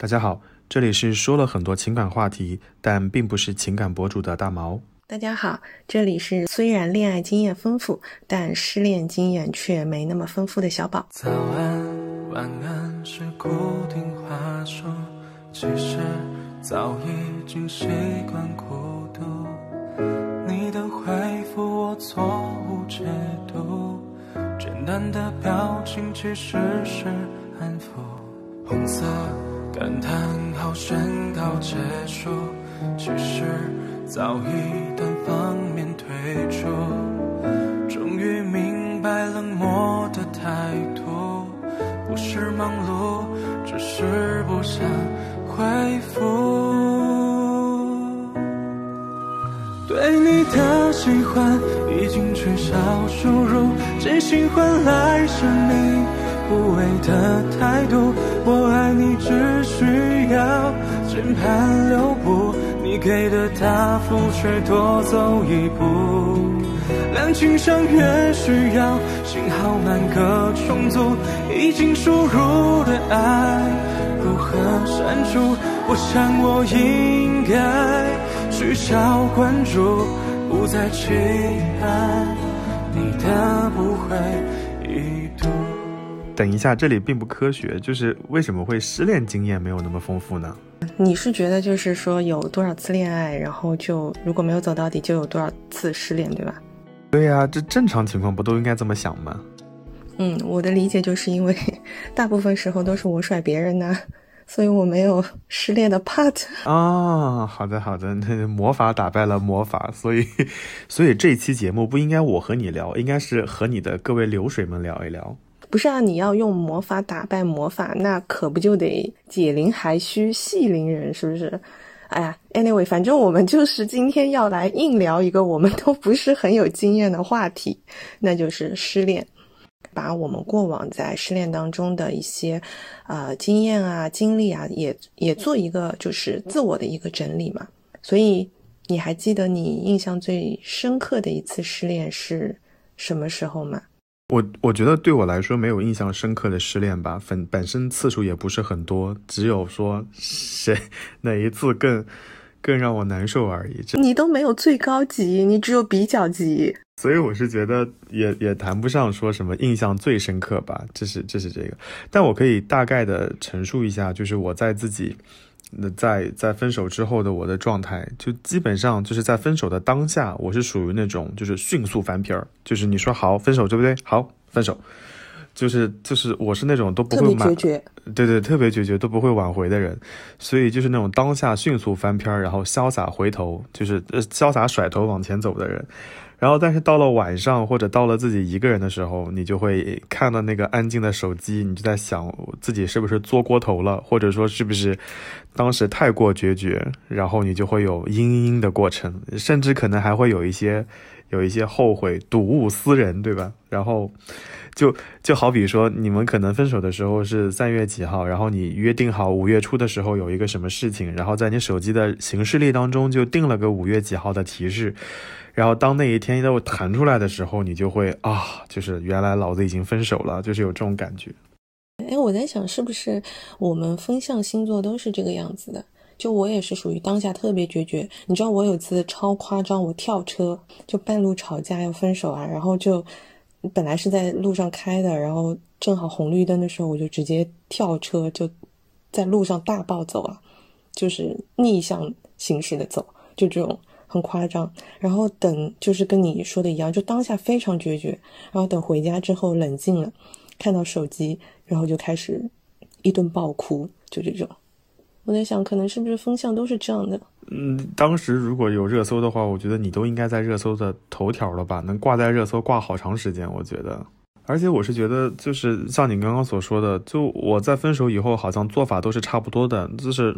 大家好，这里是说了很多情感话题，但并不是情感博主的大毛。大家好，这里是虽然恋爱经验丰富，但失恋经验却没那么丰富的小宝。早安，晚安是固定话术，其实早已经习惯孤独。你的回复我错误解读，简单的表情其实是安抚。红色。感叹号宣告结束，其实早已单方面退出。终于明白冷漠的态度，不是忙碌，只是不想回复。对你的喜欢已经缺少输入，真心换来是你。无畏的态度，我爱你只需要键盘留步，你给的答复却多走一步。两情相悦需要信号满格重组，已经输入的爱如何删除？我想我应该取消关注，不再期盼你的不会。等一下，这里并不科学，就是为什么会失恋经验没有那么丰富呢？你是觉得就是说有多少次恋爱，然后就如果没有走到底，就有多少次失恋，对吧？对呀，这正常情况不都应该这么想吗？嗯，我的理解就是因为 大部分时候都是我甩别人呢，所以我没有失恋的 part 啊。好的，好的，那魔法打败了魔法，所以所以这期节目不应该我和你聊，应该是和你的各位流水们聊一聊。不是啊，你要用魔法打败魔法，那可不就得解铃还须系铃人，是不是？哎呀，anyway，反正我们就是今天要来硬聊一个我们都不是很有经验的话题，那就是失恋，把我们过往在失恋当中的一些啊经验啊经历啊，也也做一个就是自我的一个整理嘛。所以你还记得你印象最深刻的一次失恋是什么时候吗？我我觉得对我来说没有印象深刻的失恋吧，本本身次数也不是很多，只有说谁哪一次更更让我难受而已。你都没有最高级，你只有比较级，所以我是觉得也也谈不上说什么印象最深刻吧，这是这是这个，但我可以大概的陈述一下，就是我在自己。那在在分手之后的我的状态，就基本上就是在分手的当下，我是属于那种就是迅速翻篇儿，就是你说好分手对不对？好分手，就是就是我是那种都不会决绝，对对，特别决绝都不会挽回的人，所以就是那种当下迅速翻篇儿，然后潇洒回头，就是呃潇洒甩头往前走的人。然后，但是到了晚上或者到了自己一个人的时候，你就会看到那个安静的手机，你就在想自己是不是做过头了，或者说是不是当时太过决绝，然后你就会有嘤嘤的过程，甚至可能还会有一些有一些后悔，睹物思人，对吧？然后就就好比说，你们可能分手的时候是三月几号，然后你约定好五月初的时候有一个什么事情，然后在你手机的行事历当中就定了个五月几号的提示。然后当那一天又弹出来的时候，你就会啊，就是原来老子已经分手了，就是有这种感觉。哎，我在想是不是我们风象星座都是这个样子的？就我也是属于当下特别决绝。你知道我有次超夸张，我跳车就半路吵架要分手啊，然后就本来是在路上开的，然后正好红绿灯的时候，我就直接跳车，就在路上大暴走啊，就是逆向行驶的走，就这种。很夸张，然后等就是跟你说的一样，就当下非常决绝，然后等回家之后冷静了，看到手机，然后就开始一顿暴哭，就这种。我在想，可能是不是风向都是这样的？嗯，当时如果有热搜的话，我觉得你都应该在热搜的头条了吧？能挂在热搜挂好长时间，我觉得。而且我是觉得，就是像你刚刚所说的，就我在分手以后，好像做法都是差不多的，就是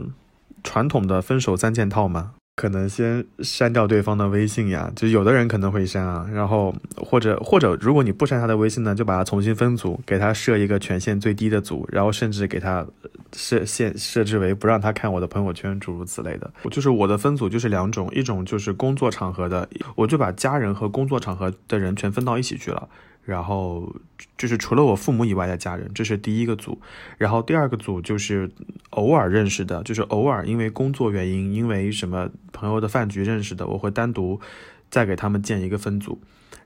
传统的分手三件套嘛。可能先删掉对方的微信呀，就有的人可能会删啊，然后或者或者如果你不删他的微信呢，就把他重新分组，给他设一个权限最低的组，然后甚至给他设限设置为不让他看我的朋友圈，诸如此类的。就是我的分组就是两种，一种就是工作场合的，我就把家人和工作场合的人全分到一起去了。然后就是除了我父母以外的家人，这是第一个组。然后第二个组就是偶尔认识的，就是偶尔因为工作原因，因为什么朋友的饭局认识的，我会单独再给他们建一个分组。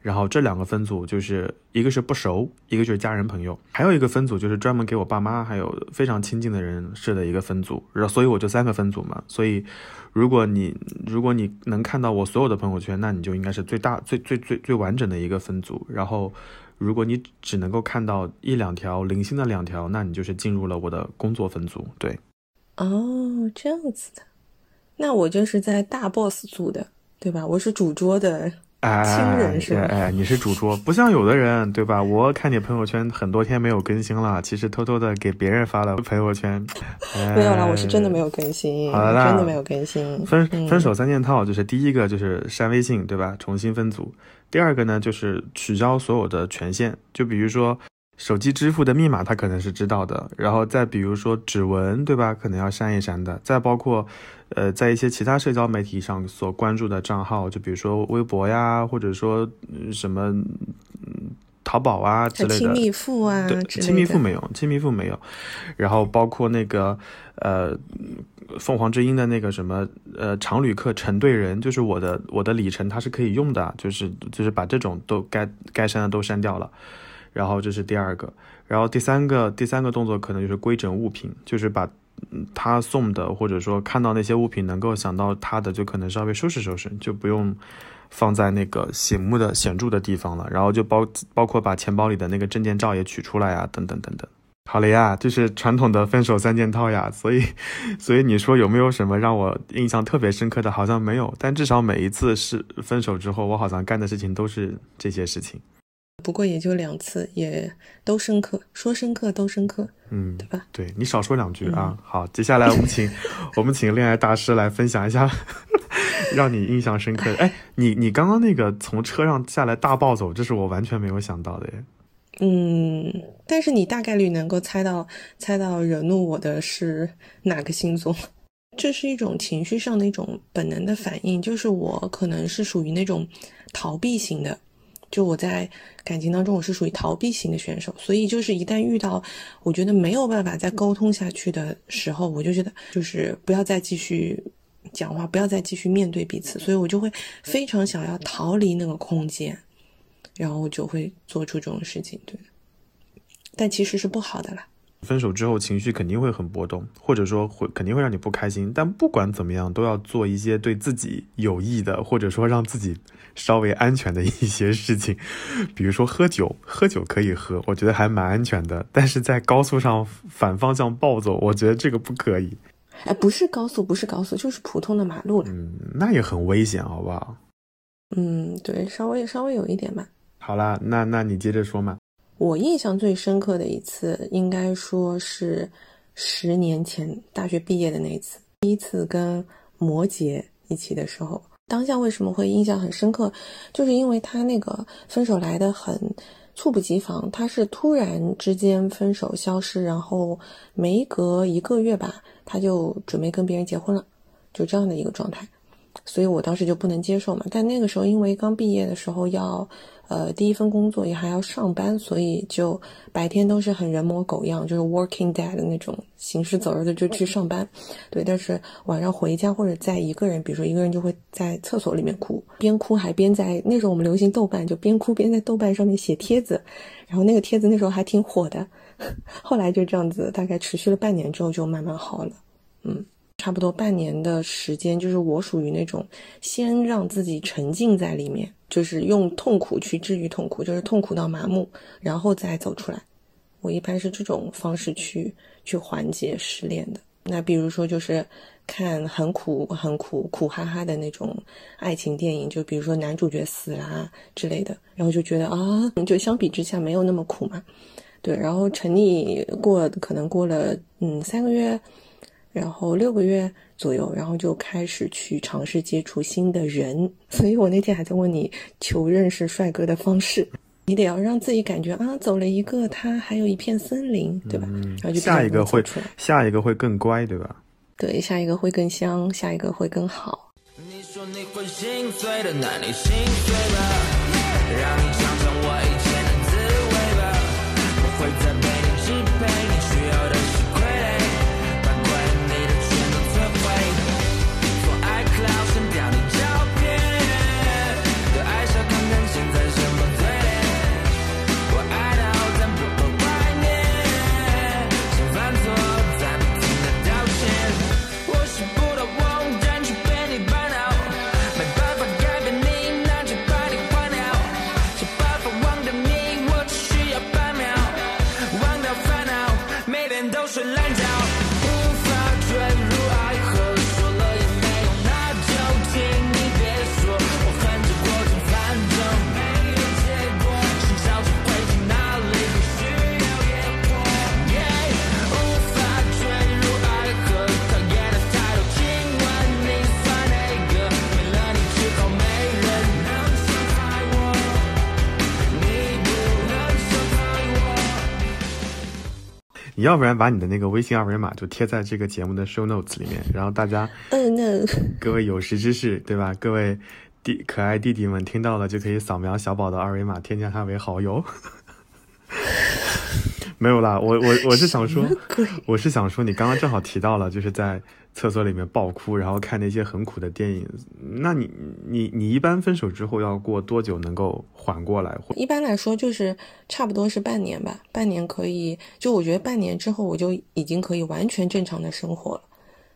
然后这两个分组就是一个是不熟，一个就是家人朋友，还有一个分组就是专门给我爸妈还有非常亲近的人设的一个分组。然后所以我就三个分组嘛。所以如果你如果你能看到我所有的朋友圈，那你就应该是最大最最最最完整的一个分组。然后如果你只能够看到一两条零星的两条，那你就是进入了我的工作分组。对，哦，这样子的，那我就是在大 boss 组的，对吧？我是主桌的。亲人是哎，你是主桌，不像有的人，对吧？我看你朋友圈很多天没有更新了，其实偷偷的给别人发了朋友圈。没有啦，我是真的没有更新，好啦真的没有更新。分分手三件套，就是第一个就是删微信，对吧？重新分组。第二个呢，就是取消所有的权限，就比如说。手机支付的密码他可能是知道的，然后再比如说指纹，对吧？可能要删一删的。再包括，呃，在一些其他社交媒体上所关注的账号，就比如说微博呀，或者说什么嗯淘宝啊之类的。亲密付啊，亲密付没有，亲密付没有。然后包括那个呃凤凰之音的那个什么呃常旅客成对人，就是我的我的里程它是可以用的，就是就是把这种都该该删的都删掉了。然后这是第二个，然后第三个第三个动作可能就是规整物品，就是把他送的或者说看到那些物品能够想到他的，就可能稍微收拾收拾，就不用放在那个醒目的显著的地方了。然后就包包括把钱包里的那个证件照也取出来啊，等等等等。好了呀，就是传统的分手三件套呀。所以 所以你说有没有什么让我印象特别深刻的？好像没有，但至少每一次是分手之后，我好像干的事情都是这些事情。不过也就两次，也都深刻，说深刻都深刻，嗯，对吧？对你少说两句啊。好，接下来我们请我们请恋爱大师来分享一下 让你印象深刻的。哎，你你刚刚那个从车上下来大暴走，这是我完全没有想到的耶。嗯，但是你大概率能够猜到猜到惹怒我的是哪个星座？这是一种情绪上的一种本能的反应，就是我可能是属于那种逃避型的。就我在感情当中，我是属于逃避型的选手，所以就是一旦遇到我觉得没有办法再沟通下去的时候，我就觉得就是不要再继续讲话，不要再继续面对彼此，所以我就会非常想要逃离那个空间，然后我就会做出这种事情，对，但其实是不好的啦。分手之后情绪肯定会很波动，或者说会肯定会让你不开心。但不管怎么样，都要做一些对自己有益的，或者说让自己稍微安全的一些事情。比如说喝酒，喝酒可以喝，我觉得还蛮安全的。但是在高速上反方向暴走，我觉得这个不可以。哎，不是高速，不是高速，就是普通的马路。嗯，那也很危险，好不好？嗯，对，稍微稍微有一点吧。好啦，那那你接着说嘛。我印象最深刻的一次，应该说是十年前大学毕业的那一次，第一次跟摩羯一起的时候。当下为什么会印象很深刻？就是因为他那个分手来的很猝不及防，他是突然之间分手消失，然后没隔一个月吧，他就准备跟别人结婚了，就这样的一个状态。所以我当时就不能接受嘛。但那个时候因为刚毕业的时候要。呃，第一份工作也还要上班，所以就白天都是很人模狗样，就是 working dead 的那种行尸走肉的就去上班。对，但是晚上回家或者在一个人，比如说一个人就会在厕所里面哭，边哭还边在那时候我们流行豆瓣，就边哭边在豆瓣上面写帖子，然后那个帖子那时候还挺火的。后来就这样子，大概持续了半年之后就慢慢好了。嗯。差不多半年的时间，就是我属于那种先让自己沉浸在里面，就是用痛苦去治愈痛苦，就是痛苦到麻木，然后再走出来。我一般是这种方式去去缓解失恋的。那比如说，就是看很苦、很苦、苦哈哈的那种爱情电影，就比如说男主角死啦之类的，然后就觉得啊，就相比之下没有那么苦嘛。对，然后沉溺过，可能过了嗯三个月。然后六个月左右，然后就开始去尝试接触新的人。所以我那天还在问你求认识帅哥的方式，你得要让自己感觉啊，走了一个，他还有一片森林，对吧？然后就下一个会出下一个会更乖，对吧？对，下一个会更香，下一个会更好。你说你会心碎的，那你心碎吧，要不然把你的那个微信二维码就贴在这个节目的 show notes 里面，然后大家嗯，那各位有识之士，对吧？各位弟可爱弟弟们听到了就可以扫描小宝的二维码，添加他为好友。没有啦，我我我是想说，我是想说，你刚刚正好提到了，就是在厕所里面爆哭，然后看那些很苦的电影。那你你你一般分手之后要过多久能够缓过来？一般来说就是差不多是半年吧，半年可以，就我觉得半年之后我就已经可以完全正常的生活了。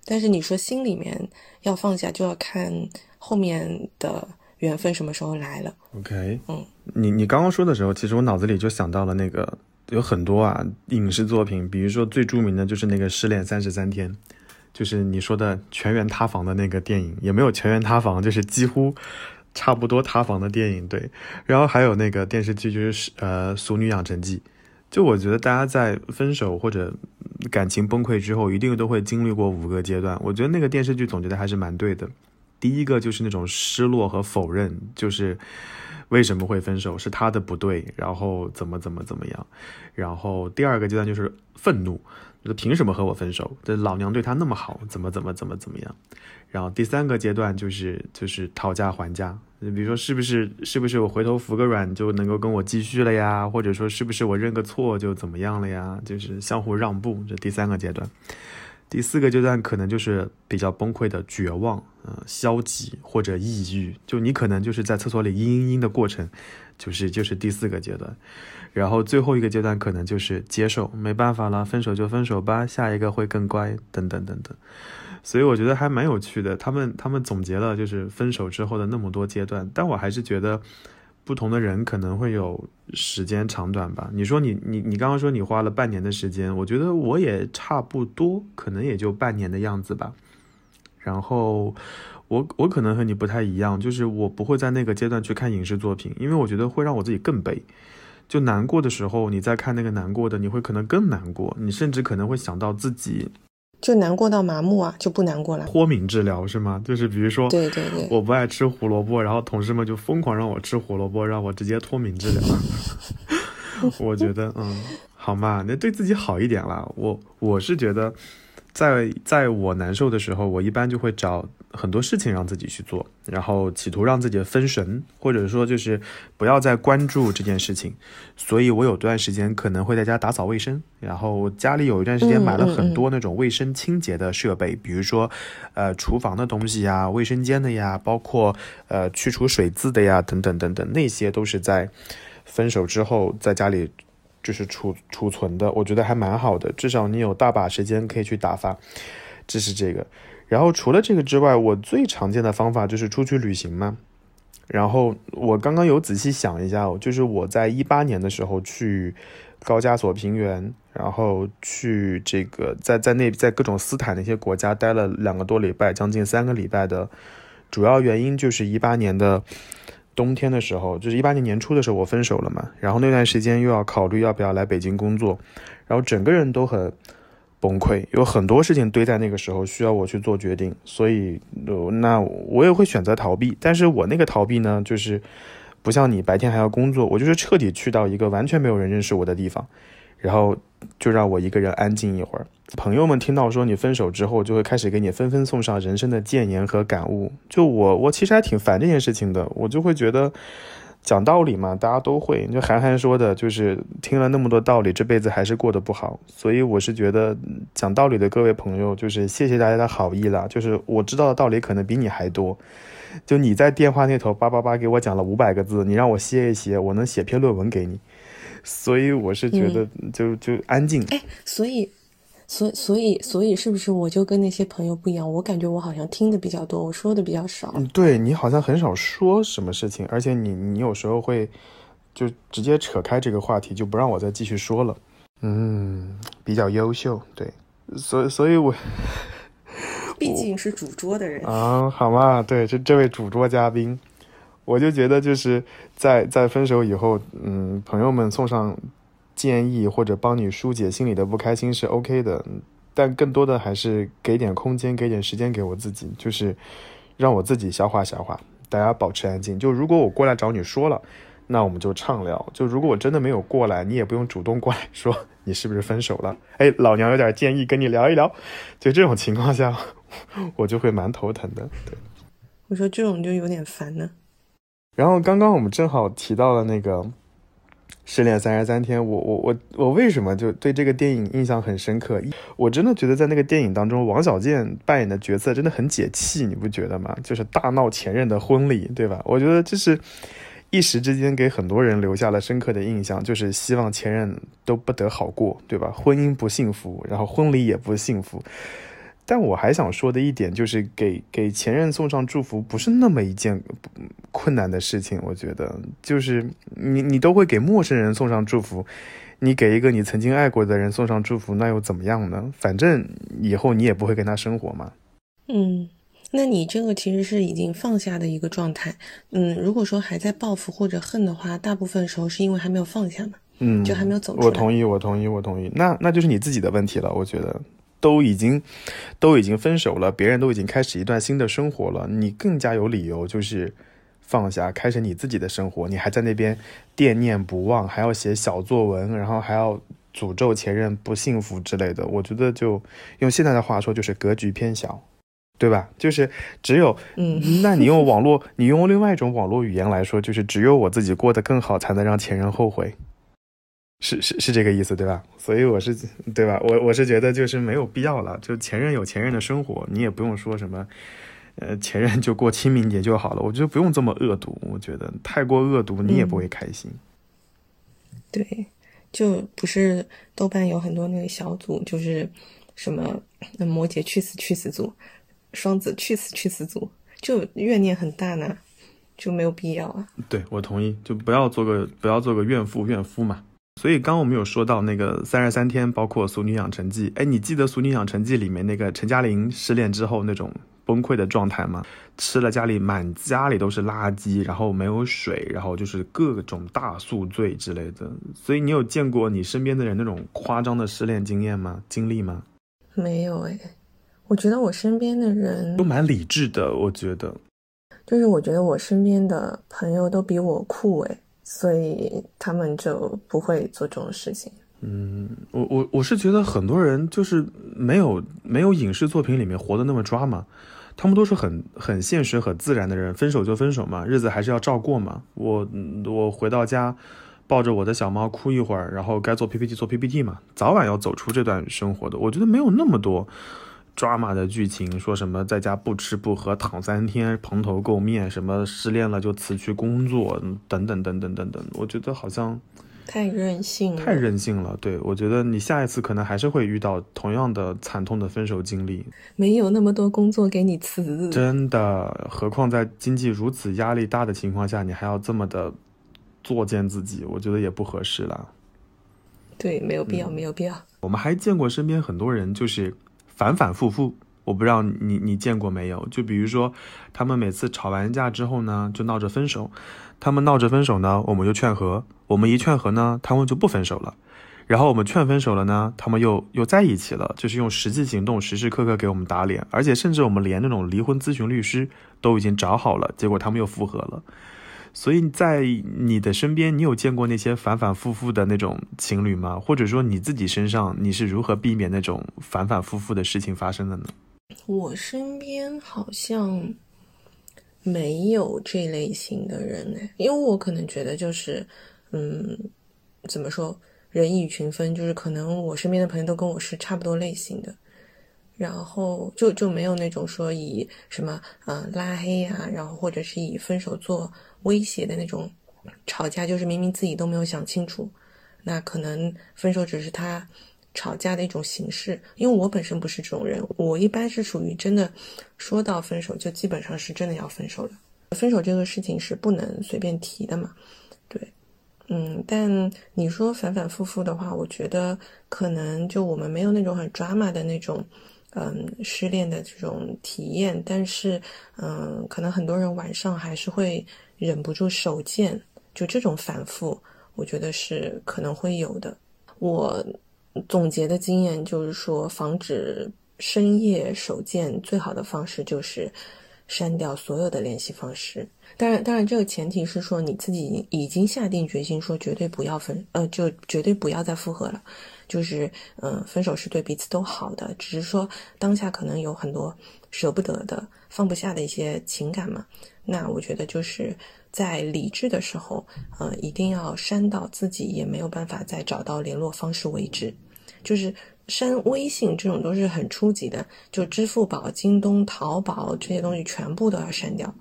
但是你说心里面要放下，就要看后面的缘分什么时候来了。OK，嗯，你你刚刚说的时候，其实我脑子里就想到了那个有很多啊影视作品，比如说最著名的就是那个《失恋三十三天》，就是你说的全员塌房的那个电影，也没有全员塌房，就是几乎差不多塌房的电影。对，然后还有那个电视剧就是呃《俗女养成记》，就我觉得大家在分手或者感情崩溃之后，一定都会经历过五个阶段。我觉得那个电视剧总结的还是蛮对的。第一个就是那种失落和否认，就是为什么会分手，是他的不对，然后怎么怎么怎么样。然后第二个阶段就是愤怒，就凭什么和我分手？这老娘对他那么好，怎么怎么怎么怎么样？然后第三个阶段就是就是讨价还价，比如说是不是是不是我回头服个软就能够跟我继续了呀？或者说是不是我认个错就怎么样了呀？就是相互让步，这第三个阶段。第四个阶段可能就是比较崩溃的绝望，呃，消极或者抑郁，就你可能就是在厕所里嘤嘤嘤的过程，就是就是第四个阶段，然后最后一个阶段可能就是接受，没办法了，分手就分手吧，下一个会更乖，等等等等。所以我觉得还蛮有趣的，他们他们总结了就是分手之后的那么多阶段，但我还是觉得不同的人可能会有时间长短吧。你说你你你刚刚说你花了半年的时间，我觉得我也差不多，可能也就半年的样子吧。然后我我可能和你不太一样，就是我不会在那个阶段去看影视作品，因为我觉得会让我自己更悲。就难过的时候，你再看那个难过的，你会可能更难过，你甚至可能会想到自己就难过到麻木啊，就不难过了。脱敏治疗是吗？就是比如说，对对对，我不爱吃胡萝卜，然后同事们就疯狂让我吃胡萝卜，让我直接脱敏治疗。我觉得，嗯，好嘛，那对自己好一点啦。我我是觉得在，在我难受的时候，我一般就会找很多事情让自己去做，然后企图让自己分神，或者说就是不要再关注这件事情。所以我有段时间可能会在家打扫卫生，然后家里有一段时间买了很多那种卫生清洁的设备，比如说呃厨房的东西呀、卫生间的呀，包括呃去除水渍的呀，等等等等，那些都是在分手之后在家里就是储储存的，我觉得还蛮好的，至少你有大把时间可以去打发，这是这个。然后除了这个之外，我最常见的方法就是出去旅行嘛。然后我刚刚有仔细想一下，就是我在一八年的时候去高加索平原，然后去这个在在那在各种斯坦那些国家待了两个多礼拜，将近三个礼拜的，主要原因就是一八年的冬天的时候，就是一八年年初的时候我分手了嘛，然后那段时间又要考虑要不要来北京工作，然后整个人都很。崩溃，有很多事情堆在那个时候需要我去做决定，所以，那我也会选择逃避。但是我那个逃避呢，就是不像你白天还要工作，我就是彻底去到一个完全没有人认识我的地方，然后就让我一个人安静一会儿。朋友们听到说你分手之后，就会开始给你纷纷送上人生的谏言和感悟。就我，我其实还挺烦这件事情的，我就会觉得。讲道理嘛，大家都会。就韩寒说的，就是听了那么多道理，这辈子还是过得不好。所以我是觉得讲道理的各位朋友，就是谢谢大家的好意了。就是我知道的道理可能比你还多。就你在电话那头叭叭叭给我讲了五百个字，你让我歇一歇，我能写篇论文给你。所以我是觉得就就安静。哎，所以，所所以所以是不是我就跟那些朋友不一样？我感觉我好像听的比较多，我说的比较少。嗯，对你好像很少说什么事情，而且你你有时候会就直接扯开这个话题，就不让我再继续说了。嗯，比较优秀，对，所以所以我毕竟是主桌的人。啊，好嘛，对，这这位主桌嘉宾，我就觉得就是在在分手以后，嗯，朋友们送上建议或者帮你疏解心里的不开心是 OK 的，但更多的还是给点空间，给点时间给我自己，就是让我自己消化消化。大家保持安静。就如果我过来找你说了，那我们就畅聊；就如果我真的没有过来，你也不用主动过来说你是不是分手了。哎，老娘有点建议跟你聊一聊。就这种情况下，我就会蛮头疼的。对。我说这种就有点烦呢。然后刚刚我们正好提到了那个《失恋三十三天》，我我我我为什么就对这个电影印象很深刻？我真的觉得在那个电影当中，王小贱扮演的角色真的很解气，你不觉得吗？就是大闹前任的婚礼，对吧？我觉得这是一时之间给很多人留下了深刻的印象，就是希望前任都不得好过，对吧？婚姻不幸福，然后婚礼也不幸福。但我还想说的一点就是给给前任送上祝福不是那么一件困难的事情，我觉得就是你你都会给陌生人送上祝福，你给一个你曾经爱过的人送上祝福，那又怎么样呢？反正以后你也不会跟他生活嘛。嗯，那你这个其实是已经放下的一个状态。嗯，如果说还在报复或者恨的话，大部分时候是因为还没有放下嘛。嗯，就还没有走出来。我同意，我同意，我同意。那那就是你自己的问题了，我觉得。都已经，都已经分手了，别人都已经开始一段新的生活了，你更加有理由就是放下，开始你自己的生活。你还在那边惦念不忘，还要写小作文，然后还要诅咒前任不幸福之类的。我觉得就用现在的话说，就是格局偏小，对吧？就是只有，嗯，那你用网络，你用另外一种网络语言来说，就是只有我自己过得更好，才能让前任后悔。是是是这个意思对吧？所以我是对吧？我我是觉得就是没有必要了，就前任有前任的生活，你也不用说什么，呃，前任就过清明节就好了。我觉得不用这么恶毒，我觉得太过恶毒你也不会开心。对，就不是豆瓣有很多那个小组，就是什么摩羯去死去死组，双子去死去死组，就怨念很大呢，就没有必要啊。对我同意，就不要做个不要做个怨妇怨夫嘛。所以刚我们有说到那个三十三天，包括《俗女养成记》。哎，你记得《俗女养成记》里面那个陈嘉玲失恋之后那种崩溃的状态吗？吃了家里满家里都是垃圾，然后没有水，然后就是各种大宿醉之类的。所以你有见过你身边的人那种夸张的失恋经验吗？经历吗？没有哎，我觉得我身边的人都蛮理智的。我觉得，就是我觉得我身边的朋友都比我酷哎。所以他们就不会做这种事情。嗯，我我我是觉得很多人就是没有没有影视作品里面活得那么抓嘛，他们都是很很现实、很自然的人。分手就分手嘛，日子还是要照过嘛。我我回到家，抱着我的小猫哭一会儿，然后该做 PPT 做 PPT 嘛，早晚要走出这段生活的。我觉得没有那么多。抓马的剧情，说什么在家不吃不喝躺三天蓬头垢面，什么失恋了就辞去工作，等等等等等等。我觉得好像太任性了，太任性了。对我觉得你下一次可能还是会遇到同样的惨痛的分手经历。没有那么多工作给你辞，真的。何况在经济如此压力大的情况下，你还要这么的作践自己，我觉得也不合适了。对，没有必要，没有必要。我们还见过身边很多人就是。反反复复，我不知道你你见过没有？就比如说，他们每次吵完架之后呢，就闹着分手。他们闹着分手呢，我们就劝和。我们一劝和呢，他们就不分手了。然后我们劝分手了呢，他们又又在一起了，就是用实际行动时时刻刻给我们打脸。而且甚至我们连那种离婚咨询律师都已经找好了，结果他们又复合了。所以在你的身边，你有见过那些反反复复的那种情侣吗？或者说你自己身上，你是如何避免那种反反复复的事情发生的呢？我身边好像没有这类型的人哎，因为我可能觉得就是，嗯，怎么说，人以群分，就是可能我身边的朋友都跟我是差不多类型的，然后就就没有那种说以什么呃拉黑呀、然后或者是以分手做威胁的那种吵架，就是明明自己都没有想清楚，那可能分手只是他吵架的一种形式。因为我本身不是这种人，我一般是属于真的说到分手就基本上是真的要分手了。分手这个事情是不能随便提的嘛，对，嗯，但你说反反复复的话，我觉得可能就我们没有那种很 drama 的那种。嗯，失恋的这种体验，但是，嗯，可能很多人晚上还是会忍不住手贱，就这种反复，我觉得是可能会有的。我总结的经验就是说，防止深夜手贱最好的方式就是删掉所有的联系方式。当然，当然，这个前提是说你自己已经下定决心说绝对不要分，呃，就绝对不要再复合了。就是，嗯、分手是对彼此都好的，只是说当下可能有很多舍不得的、放不下的一些情感嘛。那我觉得就是在理智的时候，呃，一定要删到自己也没有办法再找到联络方式为止。就是删微信这种都是很初级的，就支付宝、京东、淘宝这些东西全部都要删掉，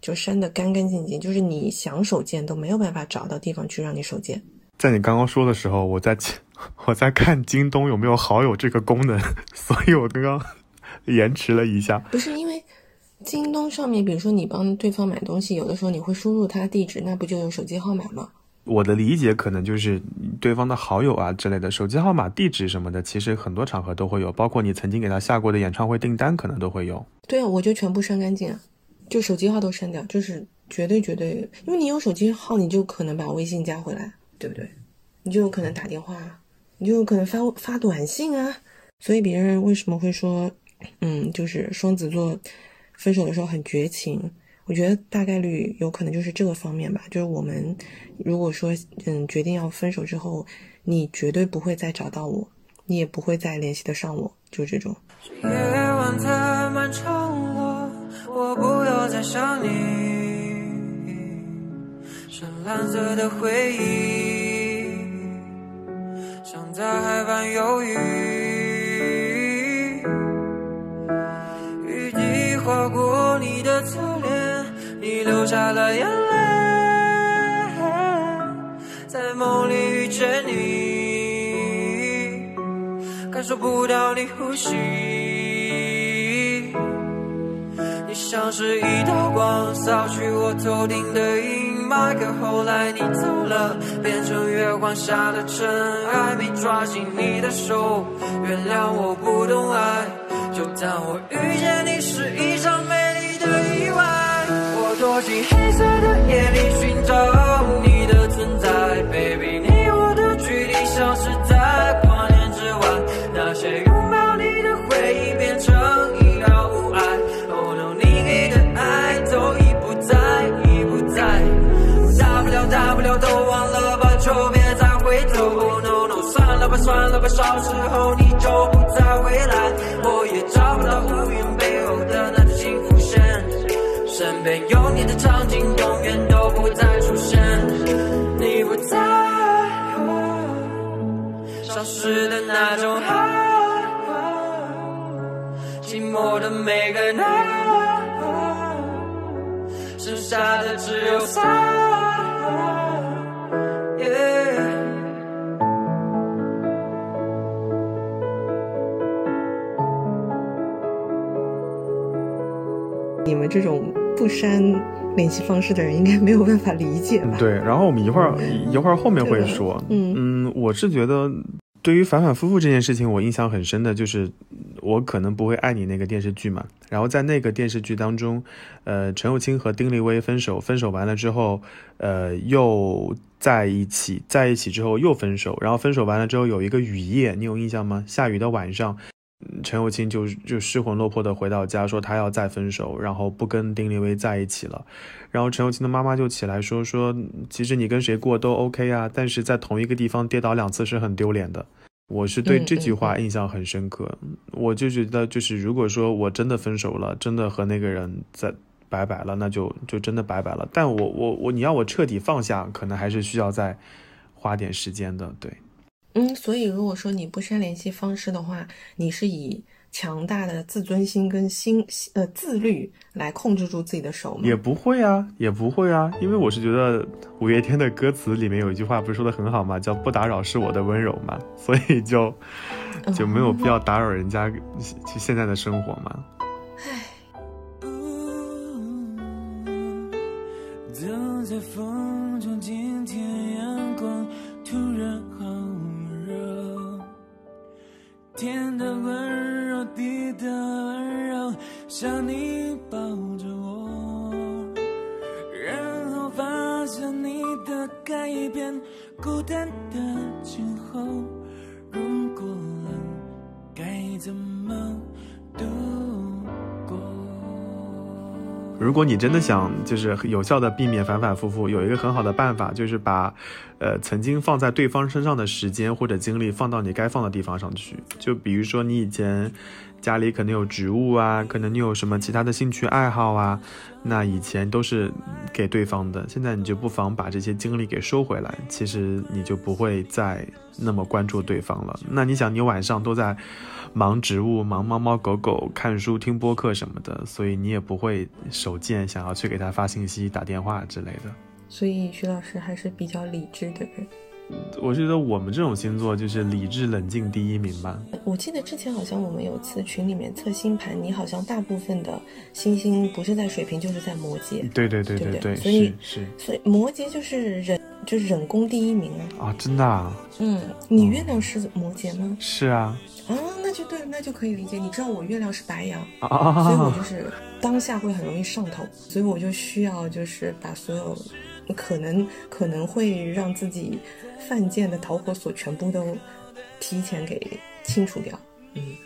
就删得干干净净。就是你想手贱都没有办法找到地方去让你手贱。在你刚刚说的时候，我在我在看京东有没有好友这个功能，所以我刚刚 延迟了一下。不是因为京东上面，比如说你帮对方买东西，有的时候你会输入他地址，那不就有手机号码吗？我的理解可能就是对方的好友啊之类的，手机号码、地址什么的，其实很多场合都会有，包括你曾经给他下过的演唱会订单，可能都会有。对啊，我就全部删干净啊，就手机号都删掉，就是绝对绝对，因为你有手机号，你就可能把微信加回来，对不对？你就有可能打电话，你就有可能发发短信啊。所以别人为什么会说，嗯，就是双子座分手的时候很绝情？我觉得大概率有可能就是这个方面吧。就是我们如果说，嗯，决定要分手之后，你绝对不会再找到我，你也不会再联系得上我，就这种。夜晚太漫长了，我不要再想你。深蓝色的回忆，下了眼泪，在梦里遇见你。感受不到你呼吸。你像是一道光，扫去我头顶的阴霾。可后来你走了，变成月光下的尘埃。没抓紧你的手，原谅我不懂爱。就当我遇见你是一。进黑色的夜里寻找你的存在，baby，你我的距离消失在光年之外。那些拥抱你的回忆变成一道雾霭。Oh no，你给的爱都已不在，已不在。大不了大不了都忘了吧，就别再回头。Oh no no，算了吧算了吧，小时候你就没有你的场景永远都不再出现，你不在。消失的那种爱，寂寞的每个夜，剩下的只有伞你们这种不删联系方式的人，应该没有办法理解吧？对，然后我们一会儿一会儿后面会说，嗯嗯，我是觉得对于反反复复这件事情，我印象很深的就是我可能不会爱你那个电视剧嘛，然后在那个电视剧当中，呃，陈友清和丁立威分手，分手完了之后，呃，又在一起，在一起之后又分手，然后分手完了之后有一个雨夜，你有印象吗？下雨的晚上。陈友清就就失魂落魄的回到家，说他要再分手，然后不跟丁立威在一起了。然后陈友清的妈妈就起来说说，其实你跟谁过都 OK 啊，但是在同一个地方跌倒两次是很丢脸的。我是对这句话印象很深刻，我就觉得就是如果说我真的分手了，真的和那个人在拜拜了，那就就真的拜拜了。但我我我，你要我彻底放下，可能还是需要再花点时间的。对，嗯，所以如果说你不删联系方式的话，你是以强大的自尊心跟心呃自律来控制住自己的手吗？也不会啊，也不会啊，因为我是觉得五月天的歌词里面有一句话不是说的很好吗？叫“不打扰是我的温柔”嘛，所以就就没有必要打扰人家去现在的生活嘛。走天的温柔，地的温柔，像你抱着我，然后发现你的改变，孤单的今后，如果冷，该怎么度？如果你真的想就是有效的避免反反复复，有一个很好的办法，就是把，呃，曾经放在对方身上的时间或者精力放到你该放的地方上去。就比如说你以前家里可能有植物啊，可能你有什么其他的兴趣爱好啊，那以前都是给对方的，现在你就不妨把这些精力给收回来，其实你就不会再那么关注对方了。那你想，你晚上都在。忙植物、忙猫猫狗狗、看书、听播客什么的，所以你也不会手贱想要去给他发信息、打电话之类的。所以徐老师还是比较理智的人。我觉得我们这种星座就是理智冷静第一名吧。我记得之前好像我们有次群里面测星盘，你好像大部分的星星不是在水瓶就是在摩羯。对对对对不对对，所以是是所以摩羯就是忍，就是忍功第一名啊。啊，真的啊，嗯，你月亮是摩羯吗？是啊啊，那就对，那就可以理解。你知道我月亮是白羊，所以我啊！就是当下会很容易上头，所以我就需要就是把所有可能可能会让自己犯贱的导火索全部都提前给清除掉。嗯，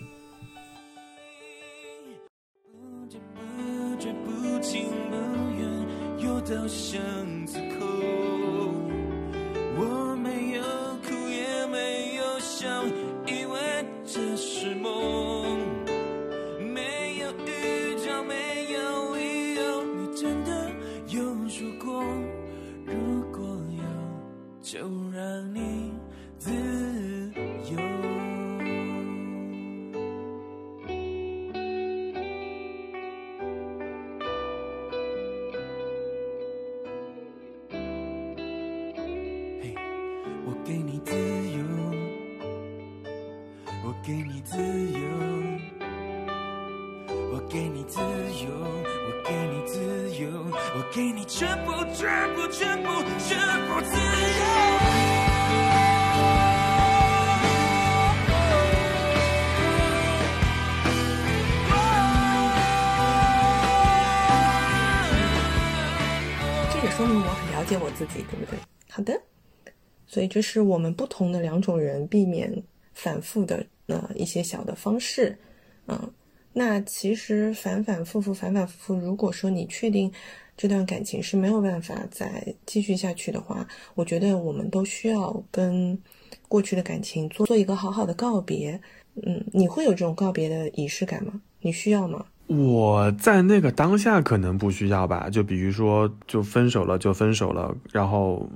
不知不觉，不情不愿，又到巷子口。我没有哭，也没有笑，以为这是梦。全部，全部，自由。这也说明我很了解我自己，对不对？好的，所以这是我们不同的两种人避免反复的呃一些小的方式，那其实反反复复，反反复复，如果说你确定这段感情是没有办法再继续下去的话，我觉得我们都需要跟过去的感情做做一个好好的告别。嗯，你会有这种告别的仪式感吗？你需要吗？我在那个当下可能不需要吧，就比如说就分手了就分手了，然后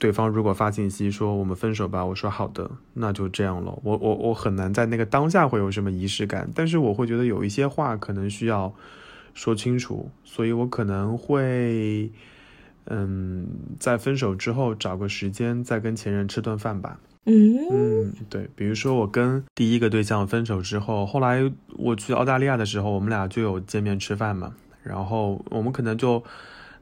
对方如果发信息说我们分手吧，我说好的，那就这样了。我我我很难在那个当下会有什么仪式感，但是我会觉得有一些话可能需要说清楚，所以我可能会嗯在分手之后找个时间再跟前任吃顿饭吧。嗯嗯，对，比如说我跟第一个对象分手之后，后来我去澳大利亚的时候，我们俩就有见面吃饭嘛，然后我们可能就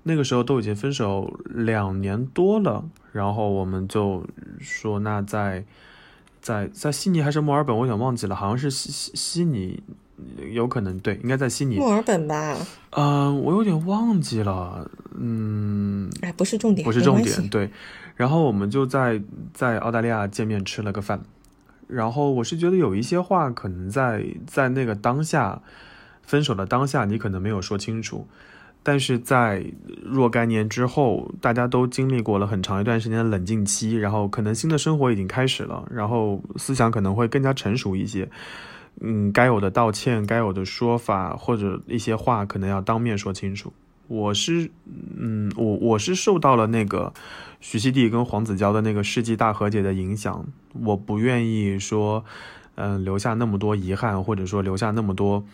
那个时候都已经分手两年多了，然后我们就说那在在在悉尼还是墨尔本，我有点忘记了，好像是悉悉悉尼，有可能对，应该在悉尼，墨尔本吧？嗯、我有点忘记了，嗯，哎，不是重点，不是重点，对。然后我们就在在澳大利亚见面吃了个饭，然后我是觉得有一些话可能在在那个当下，分手的当下你可能没有说清楚，但是在若干年之后，大家都经历过了很长一段时间的冷静期，然后可能新的生活已经开始了，然后思想可能会更加成熟一些。嗯，该有的道歉、该有的说法或者一些话，可能要当面说清楚。我是，嗯，我我是受到了那个徐熙娣跟黄子佼的那个世纪大和解的影响，我不愿意说，嗯、留下那么多遗憾，或者说留下那么多。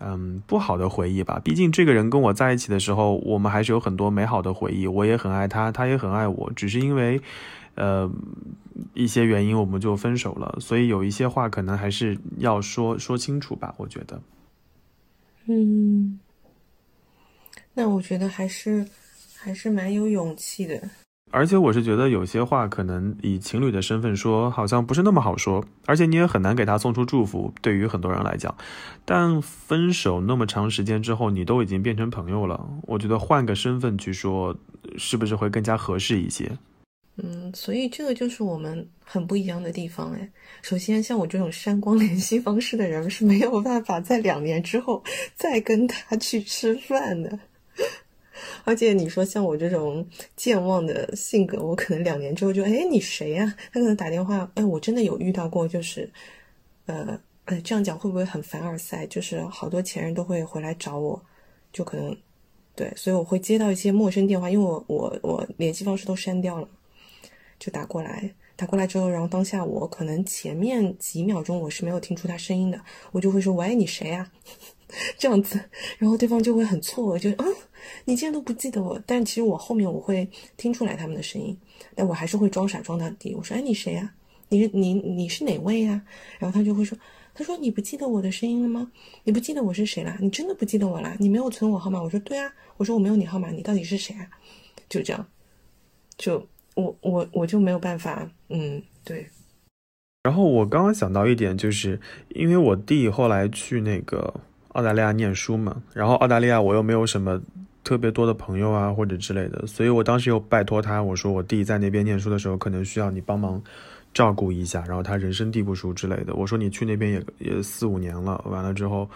嗯，不好的回忆吧。毕竟这个人跟我在一起的时候，我们还是有很多美好的回忆。我也很爱他，他也很爱我。只是因为，呃，一些原因，我们就分手了。所以有一些话可能还是要说说清楚吧。我觉得，嗯，那我觉得还是还是蛮有勇气的。而且我是觉得有些话可能以情侣的身份说，好像不是那么好说。而且你也很难给他送出祝福，对于很多人来讲。但分手那么长时间之后，你都已经变成朋友了，我觉得换个身份去说，是不是会更加合适一些？嗯，所以这个就是我们很不一样的地方哎。首先，像我这种删光联系方式的人是没有办法在两年之后再跟他去吃饭的。而且你说像我这种健忘的性格，我可能两年之后就哎你谁呀、他可能打电话，哎我真的有遇到过，就是呃呃这样讲会不会很凡尔赛？就是好多前任都会回来找我，就可能对，所以我会接到一些陌生电话，因为我我我联系方式都删掉了。就打过来，打过来之后，然后当下我可能前面几秒钟我是没有听出他声音的，我就会说：“喂，你谁呀、这样子，然后对方就会很错愕，就啊，你竟然都不记得我。但其实我后面我会听出来他们的声音，但我还是会装傻装到底。我说：“哎，你谁呀、你是你你是哪位呀、然后他就会说：“他说你不记得我的声音了吗？你不记得我是谁啦？你真的不记得我啦？你没有存我号码？”我说：“对啊。”我说：“我没有你号码，你到底是谁啊？”就这样，就。我我我就没有办法，嗯，对。然后我刚刚想到一点，就是因为我弟后来去那个澳大利亚念书嘛，然后澳大利亚我又没有什么特别多的朋友啊或者之类的，所以我当时又拜托他，我说我弟在那边念书的时候，可能需要你帮忙照顾一下，然后他人生地不熟之类的，我说你去那边也也四五年了，完了之后，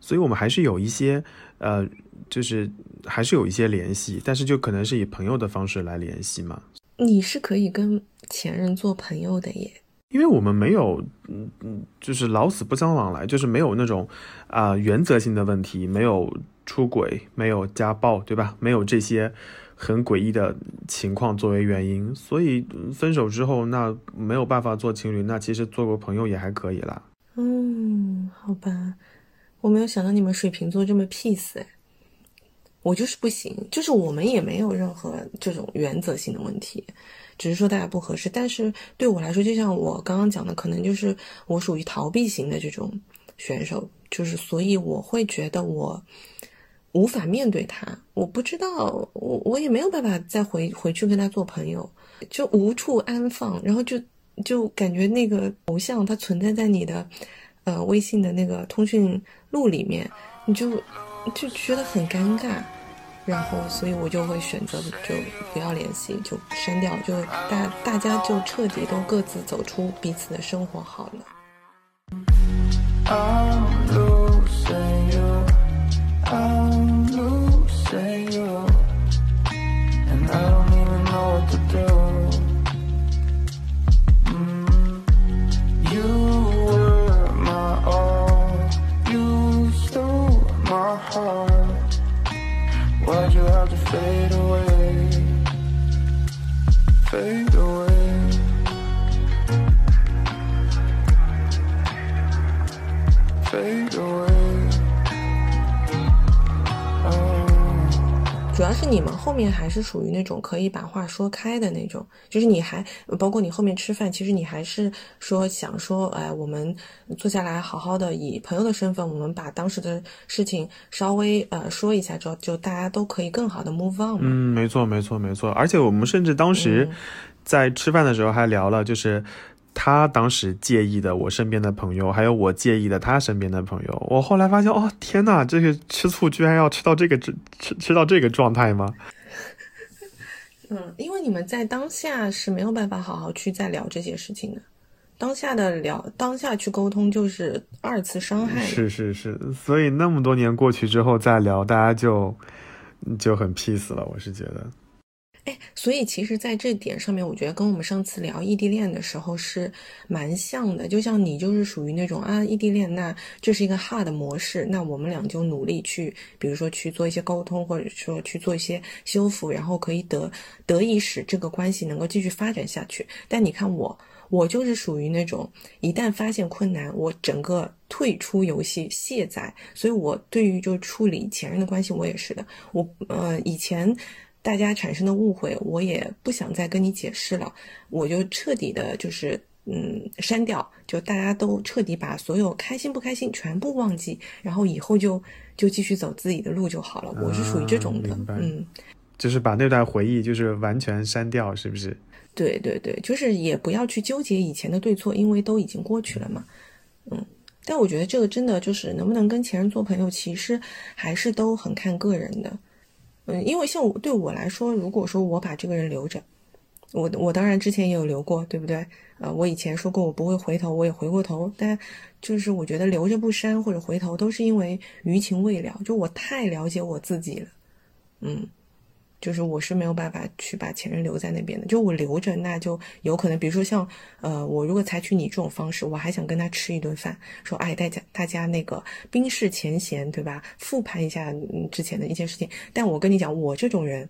所以我们还是有一些呃，就是还是有一些联系，但是就可能是以朋友的方式来联系嘛。你是可以跟前任做朋友的耶，因为我们没有，嗯嗯，就是老死不相往来，就是没有那种啊、原则性的问题，没有出轨，没有家暴，对吧？没有这些很诡异的情况作为原因，所以分手之后，那没有办法做情侣，那其实做个朋友也还可以啦。嗯，好吧，我没有想到你们水瓶座这么 peace 哎，我就是不行，就是我们也没有任何这种原则性的问题，只是说大家不合适。但是对我来说，就像我刚刚讲的，可能就是我属于逃避型的这种选手，就是所以我会觉得我无法面对他，我不知道，我我也没有办法再回回去跟他做朋友，就无处安放，然后就就感觉那个偶像它存在在你的呃微信的那个通讯录里面，你就就觉得很尴尬。然后，所以我就会选择就不要联系，就删掉，就大大家就彻底都各自走出彼此的生活好了。You were my all. You stole my heart. Why'd you have to fade away? Fade away. Fade 要是你们后面还是属于那种可以把话说开的那种，就是你还包括你后面吃饭，其实你还是说想说，哎，我们坐下来好好的以朋友的身份，我们把当时的事情稍微呃说一下之后，就大家都可以更好的 move on 嘛。嗯，没错，没错，没错。而且我们甚至当时在吃饭的时候还聊了，就是他当时介意的我身边的朋友，还有我介意的他身边的朋友。我后来发现，哦，天呐，这个吃醋居然要吃到这个吃吃吃到这个状态吗？嗯，因为你们在当下是没有办法好好去再聊这些事情的，当下的聊，当下去沟通就是二次伤害。是是是，所以那么多年过去之后再聊，大家就就很 peace 了。我是觉得，哎，所以其实，在这点上面，我觉得跟我们上次聊异地恋的时候是蛮像的。就像你就是属于那种啊，异地恋，那这是一个 hard 模式，那我们俩就努力去，比如说去做一些沟通，或者说去做一些修复，然后可以得得以使这个关系能够继续发展下去。但你看我，我就是属于那种一旦发现困难，我整个退出游戏卸载。所以我对于就处理前任的关系，我也是的。我呃以前。大家产生的误会，我也不想再跟你解释了，我就彻底的，就是嗯删掉，就大家都彻底把所有开心不开心全部忘记，然后以后就就继续走自己的路就好了。我是属于这种的，嗯，就是把那段回忆就是完全删掉，是不是？对对对，就是也不要去纠结以前的对错，因为都已经过去了嘛，嗯。但我觉得这个真的就是能不能跟前任做朋友，其实还是都很看个人的。嗯，因为像我对我来说，如果说我把这个人留着，我我当然之前也有留过，对不对？呃，我以前说过我不会回头，我也回过头，但就是我觉得留着不删或者回头，都是因为余情未了，就我太了解我自己了，嗯。就是我是没有办法去把前任留在那边的，就我留着，那就有可能，比如说像，呃，我如果采取你这种方式，我还想跟他吃一顿饭，说，哎，大家大家那个冰释前嫌，对吧？复盘一下之前的一件事情。但我跟你讲，我这种人，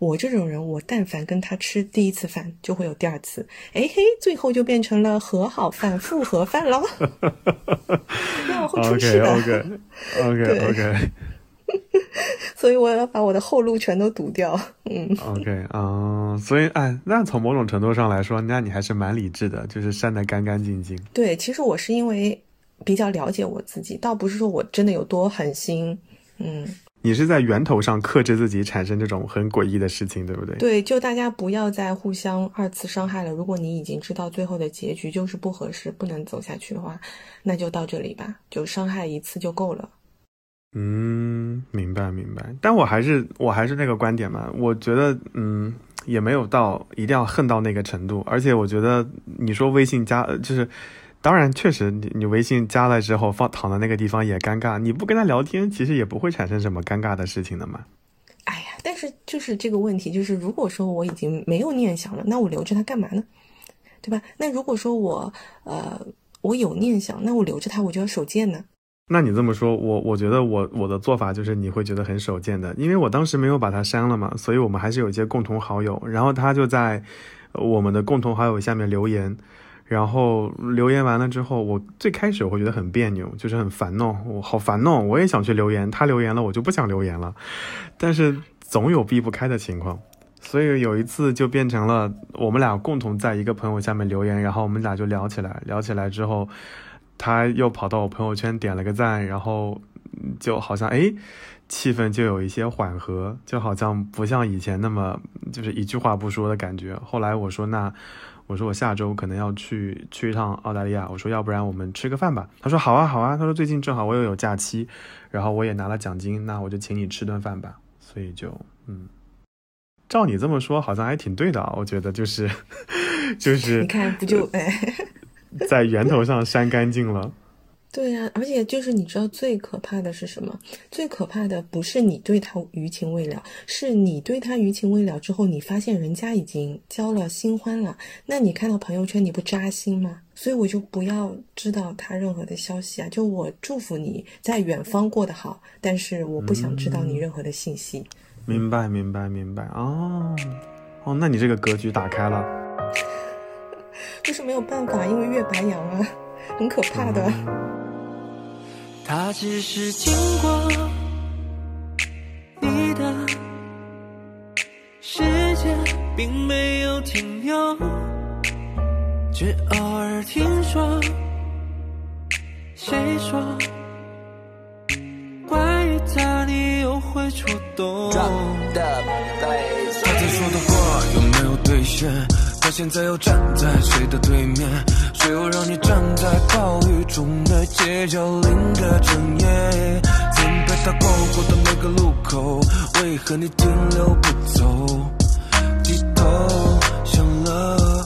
我这种人，我但凡跟他吃第一次饭，就会有第二次，哎嘿，最后就变成了和好饭、复合饭喽。那我会出事的。OK，OK，OK，OK。所以我要把我的后路全都堵掉。嗯 OK，嗯，所以哎，那从某种程度上来说，那你还是蛮理智的，就是删得干干净净。对，其实我是因为比较了解我自己，倒不是说我真的有多狠心。嗯，你是在源头上克制自己产生这种很诡异的事情，对不对？对，就大家不要再互相二次伤害了。如果你已经知道最后的结局就是不合适，不能走下去的话，那就到这里吧，就伤害一次就够了。嗯，明白明白，但我还是我还是那个观点嘛，我觉得嗯也没有到一定要恨到那个程度，而且我觉得你说微信加就是，当然确实你你微信加了之后放躺在那个地方也尴尬，你不跟他聊天其实也不会产生什么尴尬的事情的嘛。哎呀，但是就是这个问题，就是如果说我已经没有念想了，那我留着它干嘛呢？对吧？那如果说我呃我有念想，那我留着它我就要手贱呢。那你这么说，我我觉得我我的做法就是你会觉得很手贱的，因为我当时没有把他删了嘛，所以我们还是有一些共同好友，然后他就在我们的共同好友下面留言，然后留言完了之后，我最开始我会觉得很别扭，就是很烦弄，我好烦弄，我也想去留言，他留言了我就不想留言了，但是总有避不开的情况，所以有一次就变成了我们俩共同在一个朋友下面留言，然后我们俩就聊起来，聊起来之后。他又跑到我朋友圈点了个赞，然后就好像哎，气氛就有一些缓和，就好像不像以前那么就是一句话不说的感觉。后来我说那我说我下周可能要去去一趟澳大利亚，我说要不然我们吃个饭吧。他说好啊好啊，他说最近正好我又有假期，然后我也拿了奖金，那我就请你吃顿饭吧。所以就嗯，照你这么说好像还挺对的啊，我觉得就是就是你看不就哎。在源头上删干净了。对呀、啊，而且就是你知道最可怕的是什么？最可怕的不是你对他余情未了，是你对他余情未了之后，你发现人家已经交了新欢了，那你看到朋友圈你不扎心吗？所以我就不要知道他任何的消息啊！就我祝福你在远方过得好，但是我不想知道你任何的信息。嗯、明白，明白，明白。哦，哦，那你这个格局打开了。就是没有办法，因为月白羊啊，很可怕的。他只是经过你的世界，并没有停留，只偶尔听说谁说关于他你又会触动。他曾说的话有没有兑现？他现在又站在谁的对面？谁又让你站在暴雨中的街角淋个整夜？曾被他过过的每个路口，为何你停留不走？低头想了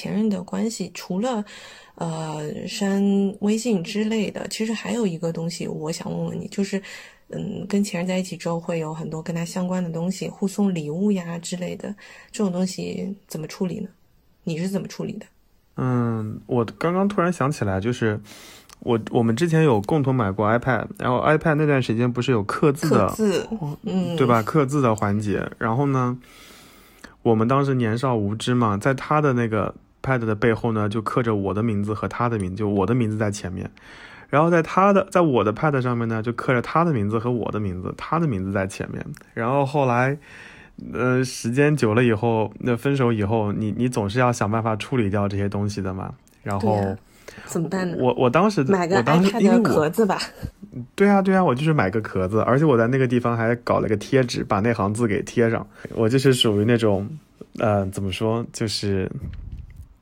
前任的关系，除了呃删微信之类的，其实还有一个东西，我想问问你，就是，嗯，跟前任在一起之后，会有很多跟他相关的东西，互送礼物呀之类的，这种东西怎么处理呢？你是怎么处理的？嗯，我刚刚突然想起来，就是我我们之前有共同买过 iPad，然后 iPad 那段时间不是有刻字的，刻字，嗯，对？吧？刻字的环节，然后呢，我们当时年少无知嘛，在他的那个 Pad 的背后呢，就刻着我的名字和他的名字，就我的名字在前面，然后在他的，在我的 Pad 上面呢，就刻着他的名字和我的名字，他的名字在前面，然后后来。呃，时间久了以后，那分手以后，你你总是要想办法处理掉这些东西的嘛。然后怎么办呢？我我当时买个我当时 iPad 的壳子吧。对啊，对啊，我就是买个壳子，而且我在那个地方还搞了个贴纸，把那行字给贴上。我就是属于那种，呃，怎么说，就是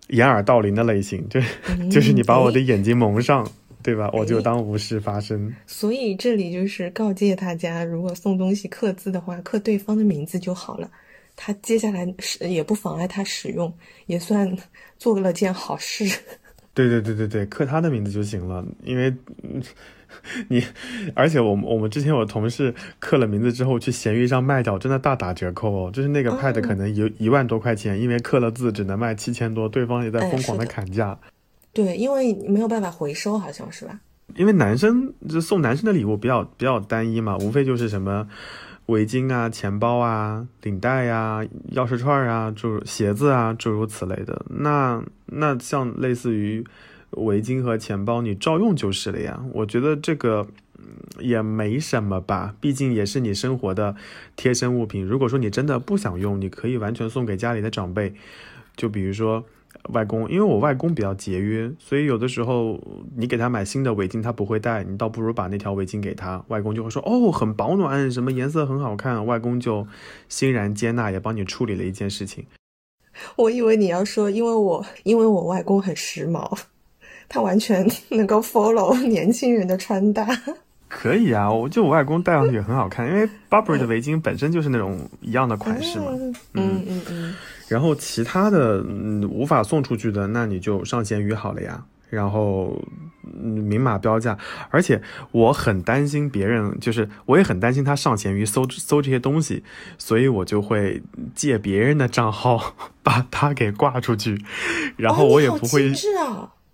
掩耳盗铃的类型，就、就是你把我的眼睛蒙上，对吧？我就当无事发生。所以这里就是告诫大家，如果送东西刻字的话，刻对方的名字就好了。他接下来使也不妨碍他使用，也算做了件好事。对对对对对，刻他的名字就行了，因为嗯 你，而且我们我们之前有同事刻了名字之后去闲鱼上卖掉，真的大打折扣哦。就是那个 Pad 可能有一万多块钱，因为刻了字只能卖七千多，对方也在哎疯狂的砍价。对，因为没有办法回收，好像是吧？因为男生就送男生的礼物比较比较单一嘛，无非就是什么围巾啊、钱包啊、领带呀、钥匙串啊、诸如鞋子啊，诸如此类的。那那像类似于围巾和钱包，你照用就是了呀。我觉得这个也没什么吧，毕竟也是你生活的贴身物品。如果说你真的不想用，你可以完全送给家里的长辈，就比如说。外公，因为我外公比较节约，所以有的时候你给他买新的围巾，他不会戴，你倒不如把那条围巾给他，外公就会说哦，很保暖，什么颜色很好看，外公就欣然接纳，也帮你处理了一件事情。我以为你要说，因为我因为我外公很时髦，他完全 能够 follow 年轻人的穿搭。可以啊，我就我外公戴上去也很好看，因为 Burberry 的围巾本身就是那种一样的款式嘛。嗯嗯嗯嗯，然后其他的嗯无法送出去的，那你就上闲鱼好了呀。然后嗯明码标价，而且我很担心别人，就是我也很担心他上闲鱼搜搜这些东西，所以我就会借别人的账号 把它给挂出去，然后我也不会！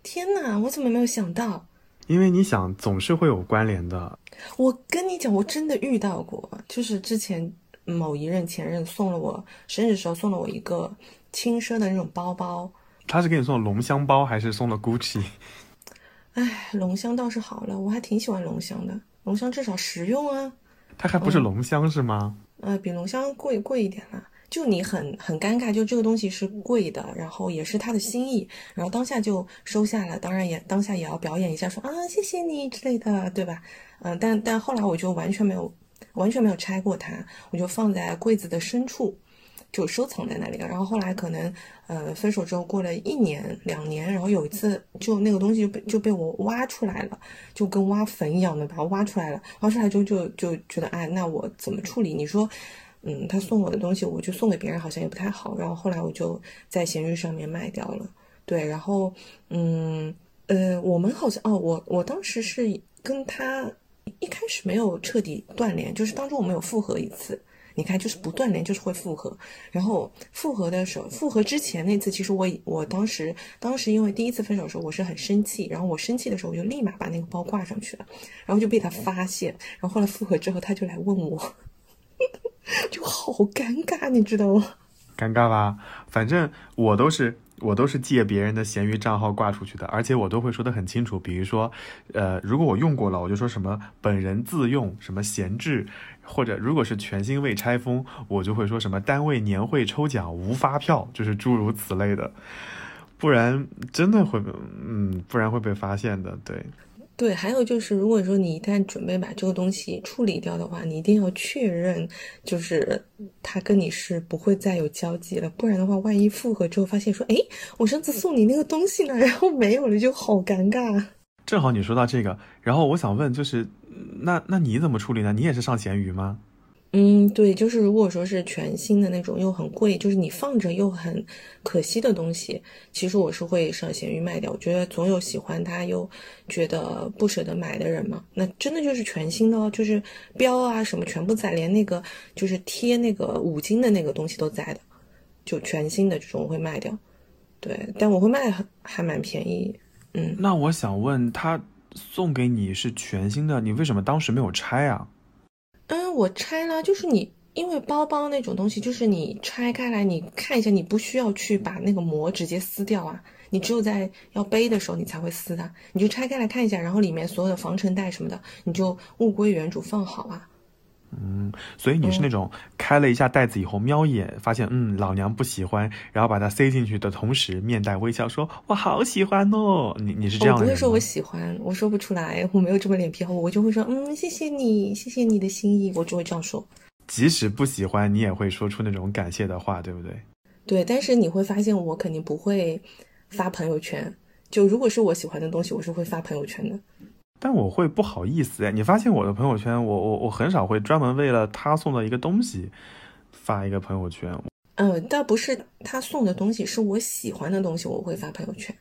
天哪，我怎么没有想到？因为你想总是会有关联的。我跟你讲，我真的遇到过，就是之前某一任前任送了我生日时候送了我一个轻奢的那种包包。他是给你送龙香包还是送了 Gucci？哎，龙香倒是好了，我还挺喜欢龙香的。龙香至少实用啊。它还不是龙香、是吗？呃，比龙香贵贵一点啦。就你很很尴尬，就这个东西是贵的，然后也是他的心意，然后当下就收下了，当然也当下也要表演一下说，啊谢谢你之类的，对吧？嗯、但但后来我就完全没有完全没有拆过它，我就放在柜子的深处，就收藏在那里了。然后后来可能呃分手之后过了一年两年，然后有一次就那个东西就被就被我挖出来了，就跟挖坟一样的把它挖出来了，挖出来之后就就觉得哎，那我怎么处理？你说？嗯，他送我的东西，我就送给别人，好像也不太好。然后后来我就在闲鱼上面卖掉了。对，然后嗯呃，我们好像哦，我我当时是跟他一开始没有彻底断联，就是当中我们有复合一次。你看，就是不断联就是会复合。然后复合的时候，复合之前那次，其实我我当时当时因为第一次分手的时候，我是很生气，然后我生气的时候，我就立马把那个包挂上去了，然后就被他发现。然后后来复合之后，他就来问我。就好尴尬，你知道吗？尴尬吧？反正我都是我都是借别人的闲鱼账号挂出去的，而且我都会说的很清楚。比如说，呃，如果我用过了，我就说什么本人自用，什么闲置，或者如果是全新未拆封，我就会说什么单位年会抽奖无发票，就是诸如此类的。不然真的会，嗯，不然会被发现的。对，对，还有就是，如果说你一旦准备把这个东西处理掉的话，你一定要确认，就是他跟你是不会再有交集了，不然的话，万一复合之后发现说，哎，我上次送你那个东西呢，然后没有了，就好尴尬。正好你说到这个，然后我想问，就是那那你怎么处理呢？你也是上咸鱼吗？嗯，对，就是如果说是全新的那种又很贵，就是你放着又很可惜的东西，其实我是会上闲鱼卖掉。我觉得总有喜欢它又觉得不舍得买的人嘛。那真的就是全新的哦，就是标啊什么全部在，连那个就是贴那个五金的那个东西都在的，就全新的这种我会卖掉。对，但我会卖还还蛮便宜。嗯，那我想问，他送给你是全新的，你为什么当时没有拆啊？嗯，我拆了，就是你，因为包包那种东西，就是你拆开来，你看一下，你不需要去把那个膜直接撕掉啊，你只有在要背的时候你才会撕它，你就拆开来看一下，然后里面所有的防尘袋什么的，你就物归原主放好啊。嗯，所以你是那种开了一下袋子以后瞄一眼，发现嗯老娘不喜欢，然后把它塞进去的同时面带微笑说“我好喜欢哦”，你你是这样的我不会说我喜欢，我说不出来，我没有这么脸皮厚，我就会说嗯谢谢你，谢谢你的心意，我就会这样说。即使不喜欢，你也会说出那种感谢的话，对不对？对，但是你会发现我肯定不会发朋友圈，就如果是我喜欢的东西，我是会发朋友圈的。但我会不好意思哎，你发现我的朋友圈，我我我很少会专门为了他送的一个东西发一个朋友圈。嗯，倒不是他送的东西，是我喜欢的东西，我会发朋友圈。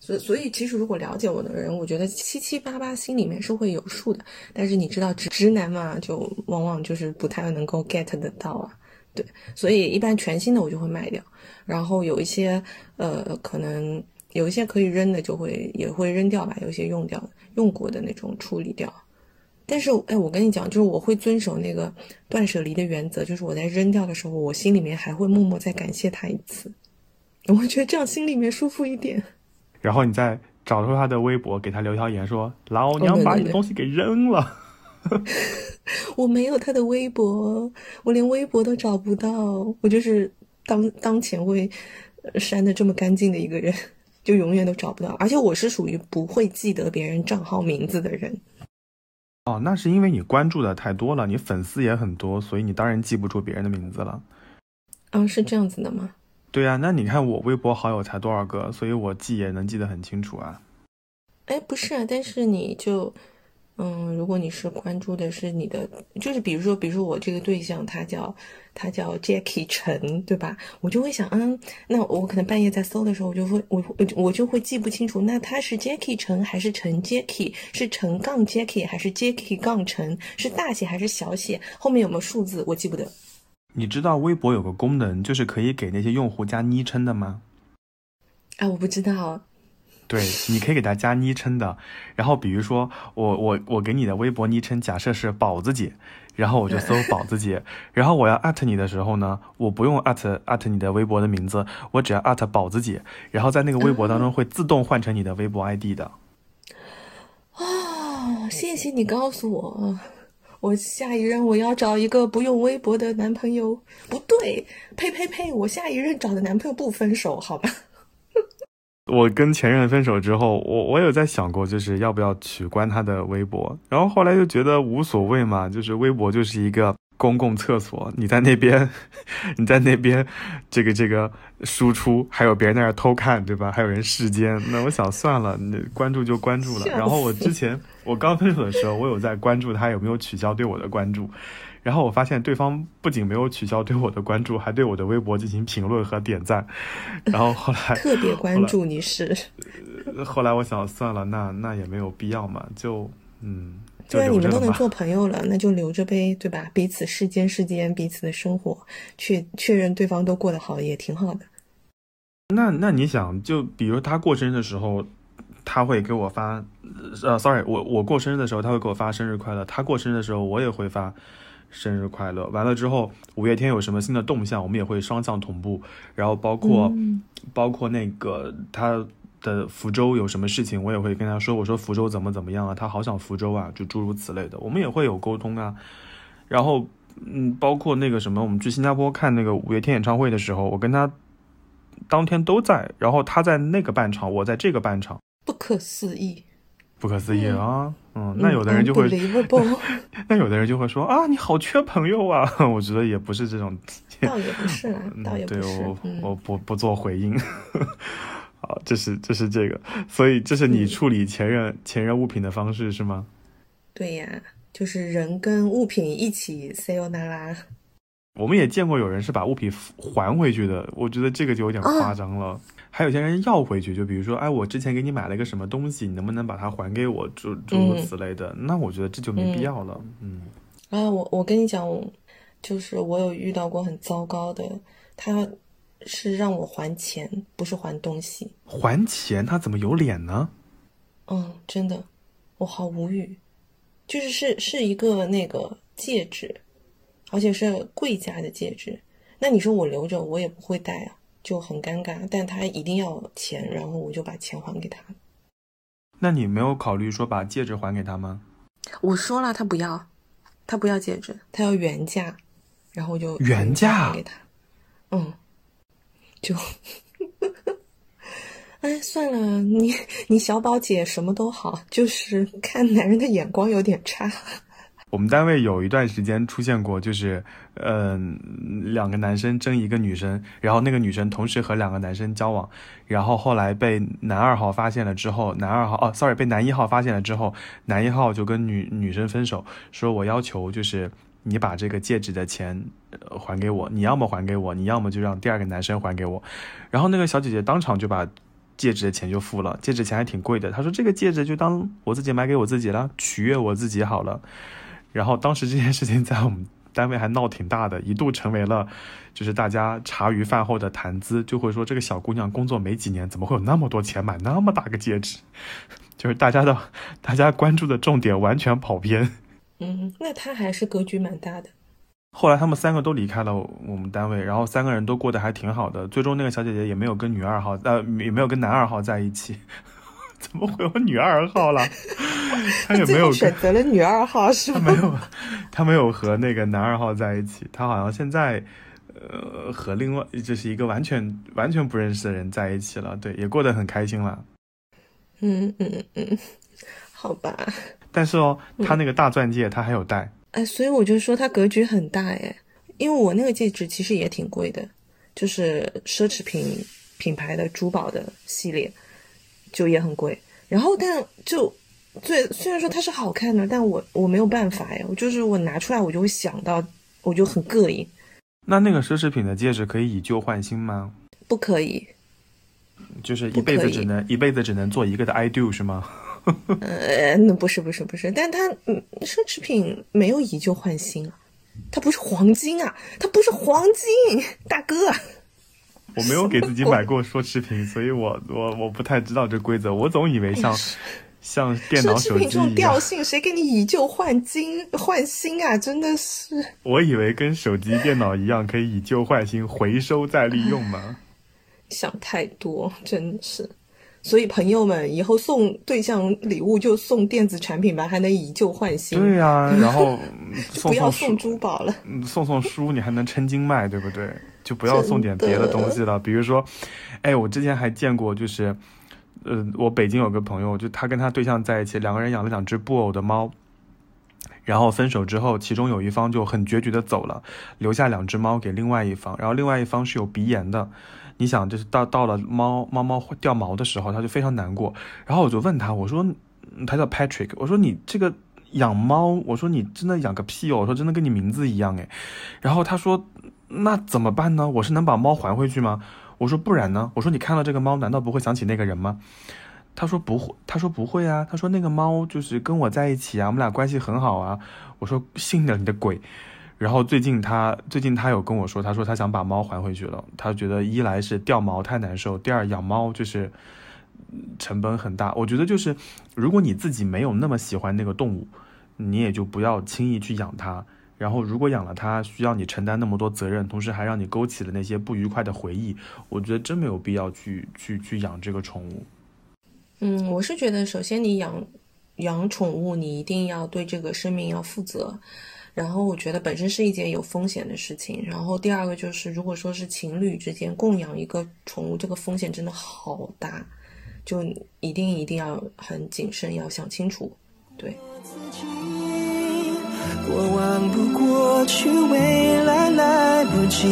所所以，其实如果了解我的人，我觉得七七八八心里面是会有数的。但是你知道直直男嘛，就往往就是不太能够 get 得到啊。对，所以一般全新的我就会卖掉，然后有一些呃可能。有一些可以扔的，就会也会扔掉吧。有些用掉、用过的那种处理掉。但是，哎，我跟你讲，就是我会遵守那个断舍离的原则，就是我在扔掉的时候，我心里面还会默默再感谢他一次。我觉得这样心里面舒服一点。然后你再找出他的微博，给他留条言说：“老娘把你的东西给扔了。我没有他的微博，我连微博都找不到。我就是当当前会删的这么干净的一个人。就永远都找不到，而且我是属于不会记得别人账号名字的人。哦，那是因为你关注的太多了，你粉丝也很多，所以你当然记不住别人的名字了。嗯，是这样子的吗？对呀，那你看我微博好友才多少个，所以我记也能记得很清楚啊。哎，不是啊，但是你就。嗯，如果你是关注的是你的，就是比如说，比如说我这个对象他叫他叫 Jackie 陈，对吧？我就会想，嗯，那我可能半夜在搜的时候，我就会我我我就会记不清楚，那他是 Jackie 陈还是陈 Jackie？是陈杠 Jackie 还是 Jackie 杠陈？是大写还是小写？后面有没有数字？我记不得。你知道微博有个功能，就是可以给那些用户加昵称的吗？啊，我不知道。对，你可以给他加昵称的，然后比如说我我我给你的微博昵称假设是宝子姐，然后我就搜宝子姐，然后我要艾特你的时候呢，我不用艾特艾特你的微博的名字，我只要艾特宝子姐，然后在那个微博当中会自动换成你的微博 ID 的。啊，谢谢你告诉我，我下一任我要找一个不用微博的男朋友。不对，呸呸呸，我下一任找的男朋友不分手，好吧？我跟前任分手之后，我我有在想过，就是要不要取关他的微博，然后后来就觉得无所谓嘛，就是微博就是一个公共厕所，你在那边，你在那边，这个这个输出，还有别人在那偷看，对吧？还有人视奸，那我想算了，那关注就关注了。然后我之前我刚分手的时候，我有在关注他有没有取消对我的关注。然后我发现对方不仅没有取消对我的关注，还对我的微博进行评论和点赞。然后后来特别关注你是。后来我想算了，那那也没有必要嘛，就嗯。对啊，你们都能做朋友了，那就留着呗，对吧？彼此世间世间彼此的生活，确确认对方都过得好，也挺好的。那那你想，就比如他过生日的时候，他会给我发，呃，sorry，我我过生日的时候他会给我发生日快乐，他过生日的时候我也会发。生日快乐。完了之后，五月天有什么新的动向，我们也会双向同步。然后包括、嗯包括那个他的福州有什么事情，我也会跟他说，我说福州怎么怎么样啊，他好想福州啊，就诸如此类的，我们也会有沟通啊。然后嗯，包括那个什么，我们去新加坡看那个五月天演唱会的时候，我跟他当天都在，然后他在那个半场，我在这个半场，不可思议。不可思议啊！嗯，那有的人就会，那有的人就会 说啊，你好缺朋友啊！我觉得也不是这种，倒也不是啦，倒也不是我。嗯，我不不做回应。好，这是这是这个，所以这是你嗯处理前任、前任物品的方式是吗？对呀，就是人跟物品一起 sayonara。我们也见过有人是把物品还回去的，我觉得这个就有点夸张了。还有些人要回去，就比如说，哎，我之前给你买了一个什么东西，你能不能把它还给我？诸诸如此类的，那我觉得这就没必要了。嗯啊，我我跟你讲，就是我有遇到过很糟糕的，他是让我还钱，不是还东西。还钱他怎么有脸呢？嗯，真的，我好无语。就是是是一个那个戒指，而且是贵价的戒指。那你说我留着，我也不会戴啊，就很尴尬。但他一定要钱，然后我就把钱还给他。那你没有考虑说把戒指还给他吗？我说了，他不要，他不要戒指，他要原价，然后我就原价还给他。嗯，就，哎，算了，你你小宝姐什么都好，就是看男人的眼光有点差。我们单位有一段时间出现过，就是，嗯、两个男生争一个女生，然后那个女生同时和两个男生交往，然后后来被男二号发现了之后，男二号哦，sorry，被男一号发现了之后，男一号就跟女女生分手，说我要求就是你把这个戒指的钱、还给我，你要么还给我，你要么就让第二个男生还给我，然后那个小姐姐当场就把。戒指的钱就付了，戒指钱还挺贵的。她说这个戒指就当我自己买给我自己了，取悦我自己好了。然后当时这件事情在我们单位还闹挺大的，一度成为了就是大家茶余饭后的谈资，就会说这个小姑娘工作没几年，怎么会有那么多钱买那么大个戒指？就是大家的大家关注的重点完全跑偏。嗯，那他还是格局蛮大的。后来他们三个都离开了我们单位，然后三个人都过得还挺好的。最终那个小姐姐也没有跟女二号，呃，也没有跟男二号在一起。怎么会有女二号了？他也没有选择了女二号是吗？他没有，他没有和那个男二号在一起，他好像现在，呃，和另外就是一个完全完全不认识的人在一起了，对，也过得很开心了。嗯嗯嗯，好吧。但是哦，他那个大钻戒他还有戴，哎，所以我就说他格局很大哎，因为我那个戒指其实也挺贵的，就是奢侈品品牌的珠宝的系列，就也很贵。然后但就最虽然说它是好看的，但我我没有办法呀，我就是我拿出来我就会想到，我就很膈应，那那个奢侈品的戒指可以以旧换新吗？不可以。就是一辈子只能一辈子只能做一个的 I do 是吗？呃，那不是不是不是，但它嗯，奢侈品没有以旧换新啊，它不是黄金啊，它不是黄金，大哥。我没有给自己买过奢侈品，所以我 我我不太知道这规则。我总以为像像电脑、手机品这种调，性，谁给你以旧换金换新啊？真的是，我以为跟手机、电脑一样可以以旧换新，回收再利用嘛。想太多，真是。所以朋友们，以后送对象礼物就送电子产品吧，还能以旧换新。对呀、然后嗯 送不要送送珠宝了。嗯送送书，你还能称斤卖，对不对？就不要送点别的东西了，比如说，哎，我之前还见过，就是，呃，我北京有个朋友，就他跟他对象在一起，两个人养了两只布偶的猫，然后分手之后，其中有一方就很决绝的走了，留下两只猫给另外一方，然后另外一方是有鼻炎的。你想，就是到到了猫猫猫掉毛的时候，他就非常难过。然后我就问他，我说，嗯他叫 Patrick，我说你这个养猫，我说你真的养个屁哦，我说真的跟你名字一样诶。然后他说，那怎么办呢？我是能把猫还回去吗？我说不然呢？我说你看到这个猫，难道不会想起那个人吗？他说不会，他说不会啊，他说那个猫就是跟我在一起啊，我们俩关系很好啊。我说信了你的鬼。然后最近他最近他有跟我说，他说他想把猫还回去了。他觉得一来是掉毛太难受，第二养猫就是成本很大。我觉得就是如果你自己没有那么喜欢那个动物，你也就不要轻易去养它。然后如果养了它需要你承担那么多责任，同时还让你勾起了那些不愉快的回忆，我觉得真没有必要去去去养这个宠物。嗯，我是觉得，首先你养养宠物，你一定要对这个生命要负责。然后我觉得本身是一件有风险的事情。然后第二个就是，如果说是情侣之间共养一个宠物，这个风险真的好大，就一定一定要很谨慎，要想清楚。对，过往不过去，未来来不及。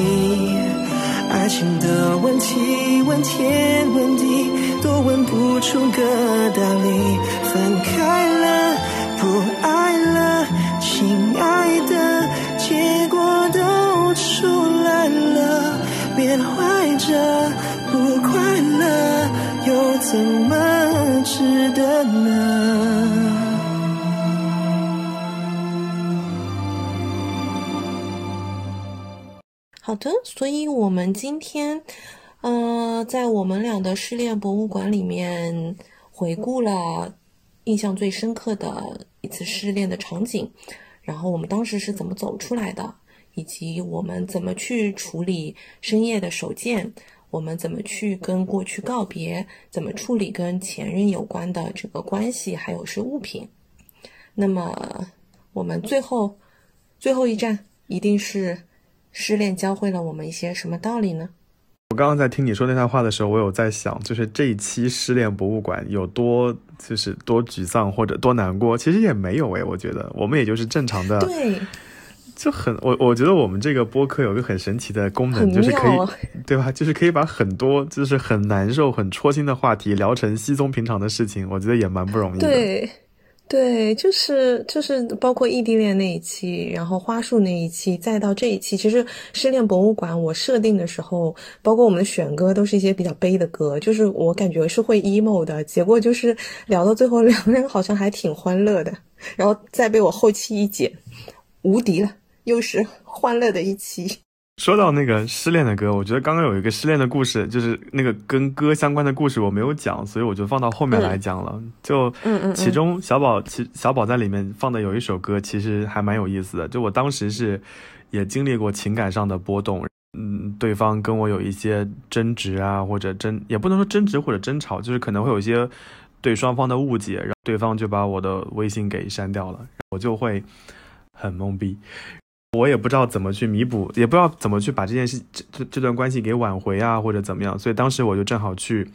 爱情的问题，问天问地，都问不出个道理。分开了，不爱了，亲爱的，结果都出来了。缅怀着不快乐，又怎么值得呢？好的，所以我们今天，呃，在我们俩的失恋博物馆里面回顾了印象最深刻的一次失恋的场景，然后我们当时是怎么走出来的，以及我们怎么去处理深夜的手贱，我们怎么去跟过去告别，怎么处理跟前任有关的这个关系，还有是物品。那么我们最后最后一站一定是。失恋教会了我们一些什么道理呢？我刚刚在听你说那段话的时候，我有在想，就是这一期失恋博物馆有多就是多沮丧或者多难过，其实也没有诶，我觉得我们也就是正常的，对，就很我我觉得我们这个播客有个很神奇的功能，就是可以对吧？就是可以把很多就是很难受、很戳心的话题聊成稀松平常的事情，我觉得也蛮不容易的。对。对，就是就是包括异地恋那一期，然后花束那一期，再到这一期，其实失恋博物馆我设定的时候，包括我们的选歌都是一些比较悲的歌，就是我感觉是会 emo 的，结果就是聊到最后两个人好像还挺欢乐的，然后再被我后期一剪，无敌了，又是欢乐的一期。说到那个失恋的歌，我觉得刚刚有一个失恋的故事，就是那个跟歌相关的故事我没有讲，所以我就放到后面来讲了。就，其中小宝其小宝在里面放的有一首歌，其实还蛮有意思的。就我当时是也经历过情感上的波动，嗯，对方跟我有一些争执啊，或者争也不能说争执或者争吵，就是可能会有一些对双方的误解，然后对方就把我的微信给删掉了，我就会很懵逼。我也不知道怎么去弥补，也不知道怎么去把这件事、这这这段关系给挽回啊，或者怎么样。所以当时我就正好去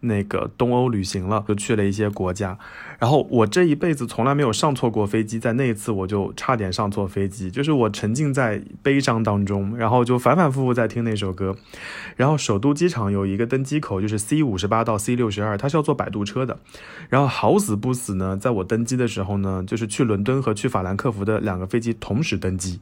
那个东欧旅行了，就去了一些国家。然后我这一辈子从来没有上错过飞机，在那一次我就差点上错飞机，就是我沉浸在悲伤当中，然后就反反复复在听那首歌。然后首都机场有一个登机口，就是 C 五十八到 C 六十二，它是要坐摆渡车的。然后好死不死呢，在我登机的时候呢，就是去伦敦和去法兰克福的两个飞机同时登机。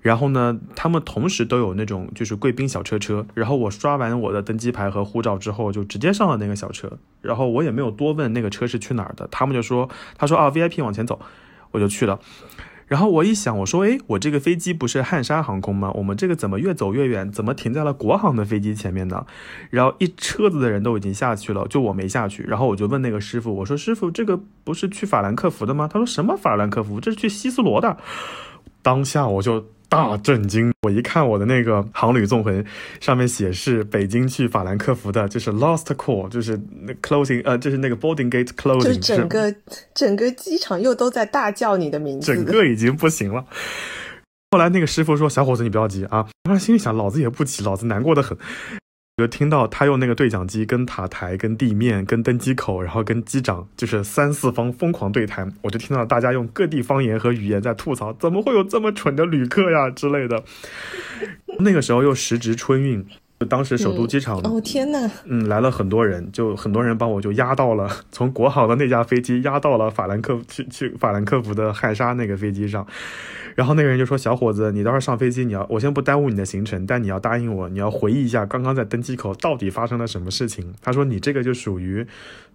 然后呢，他们同时都有那种就是贵宾小车车。然后我刷完我的登机牌和护照之后，就直接上了那个小车。然后我也没有多问那个车是去哪儿的，他们就说，他说啊 VIP 往前走，我就去了。然后我一想，我说，诶，我这个飞机不是汉莎航空吗？我们这个怎么越走越远，怎么停在了国航的飞机前面呢？然后一车子的人都已经下去了，就我没下去。然后我就问那个师傅，我说师傅，这个不是去法兰克福的吗？他说什么法兰克福？这是去希斯罗的。当下我就。大震惊！我一看我的那个航旅纵横，上面写是北京去法兰克福的，就是 last call，就是那 closing，呃，就是那个 boarding gate closing，就是整个整个机场又都在大叫你的名字，整个已经不行了。后来那个师傅说：“小伙子，你不要急啊。”当时心里想：“老子也不急，老子难过的很。”就听到他用那个对讲机跟塔台、跟地面、跟登机口，然后跟机长，就是三四方疯狂对谈。我就听到大家用各地方言和语言在吐槽，怎么会有这么蠢的旅客呀之类的。那个时候又时值春运，当时首都机场，哦天呐，嗯，来了很多人，就很多人帮我就压到了从国航的那架飞机压到了法兰克去去法兰克福的汉莎那个飞机上。然后那个人就说：“小伙子，你到时候上飞机，你要我先不耽误你的行程，但你要答应我，你要回忆一下刚刚在登机口到底发生了什么事情。”他说：“你这个就属于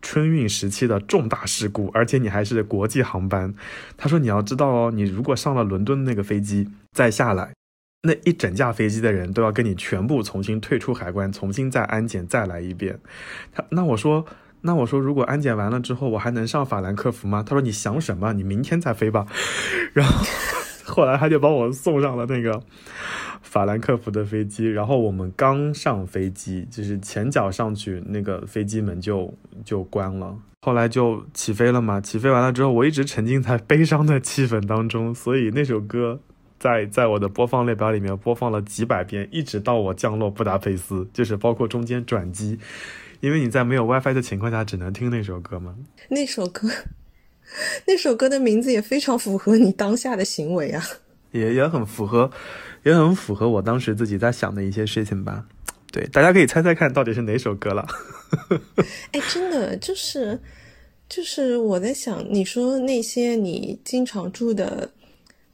春运时期的重大事故，而且你还是国际航班。”他说：“你要知道哦，你如果上了伦敦那个飞机再下来，那一整架飞机的人都要跟你全部重新退出海关，重新再安检再来一遍。”他那我说：“那我说，如果安检完了之后，我还能上法兰克福吗？”他说：“你想什么？你明天再飞吧。”然后。后来他就把我送上了那个法兰克福的飞机，然后我们刚上飞机，就是前脚上去，那个飞机门就就关了。后来就起飞了嘛，起飞完了之后，我一直沉浸在悲伤的气氛当中，所以那首歌在在我的播放列表里面播放了几百遍，一直到我降落布达佩斯，就是包括中间转机，因为你在没有 WiFi 的情况下，只能听那首歌嘛。那首歌，那首歌的名字也非常符合你当下的行为啊。也也很符合，也很符合我当时自己在想的一些事情吧。对，大家可以猜猜看到底是哪首歌了。哎，真的就是就是我在想，你说那些你经常住的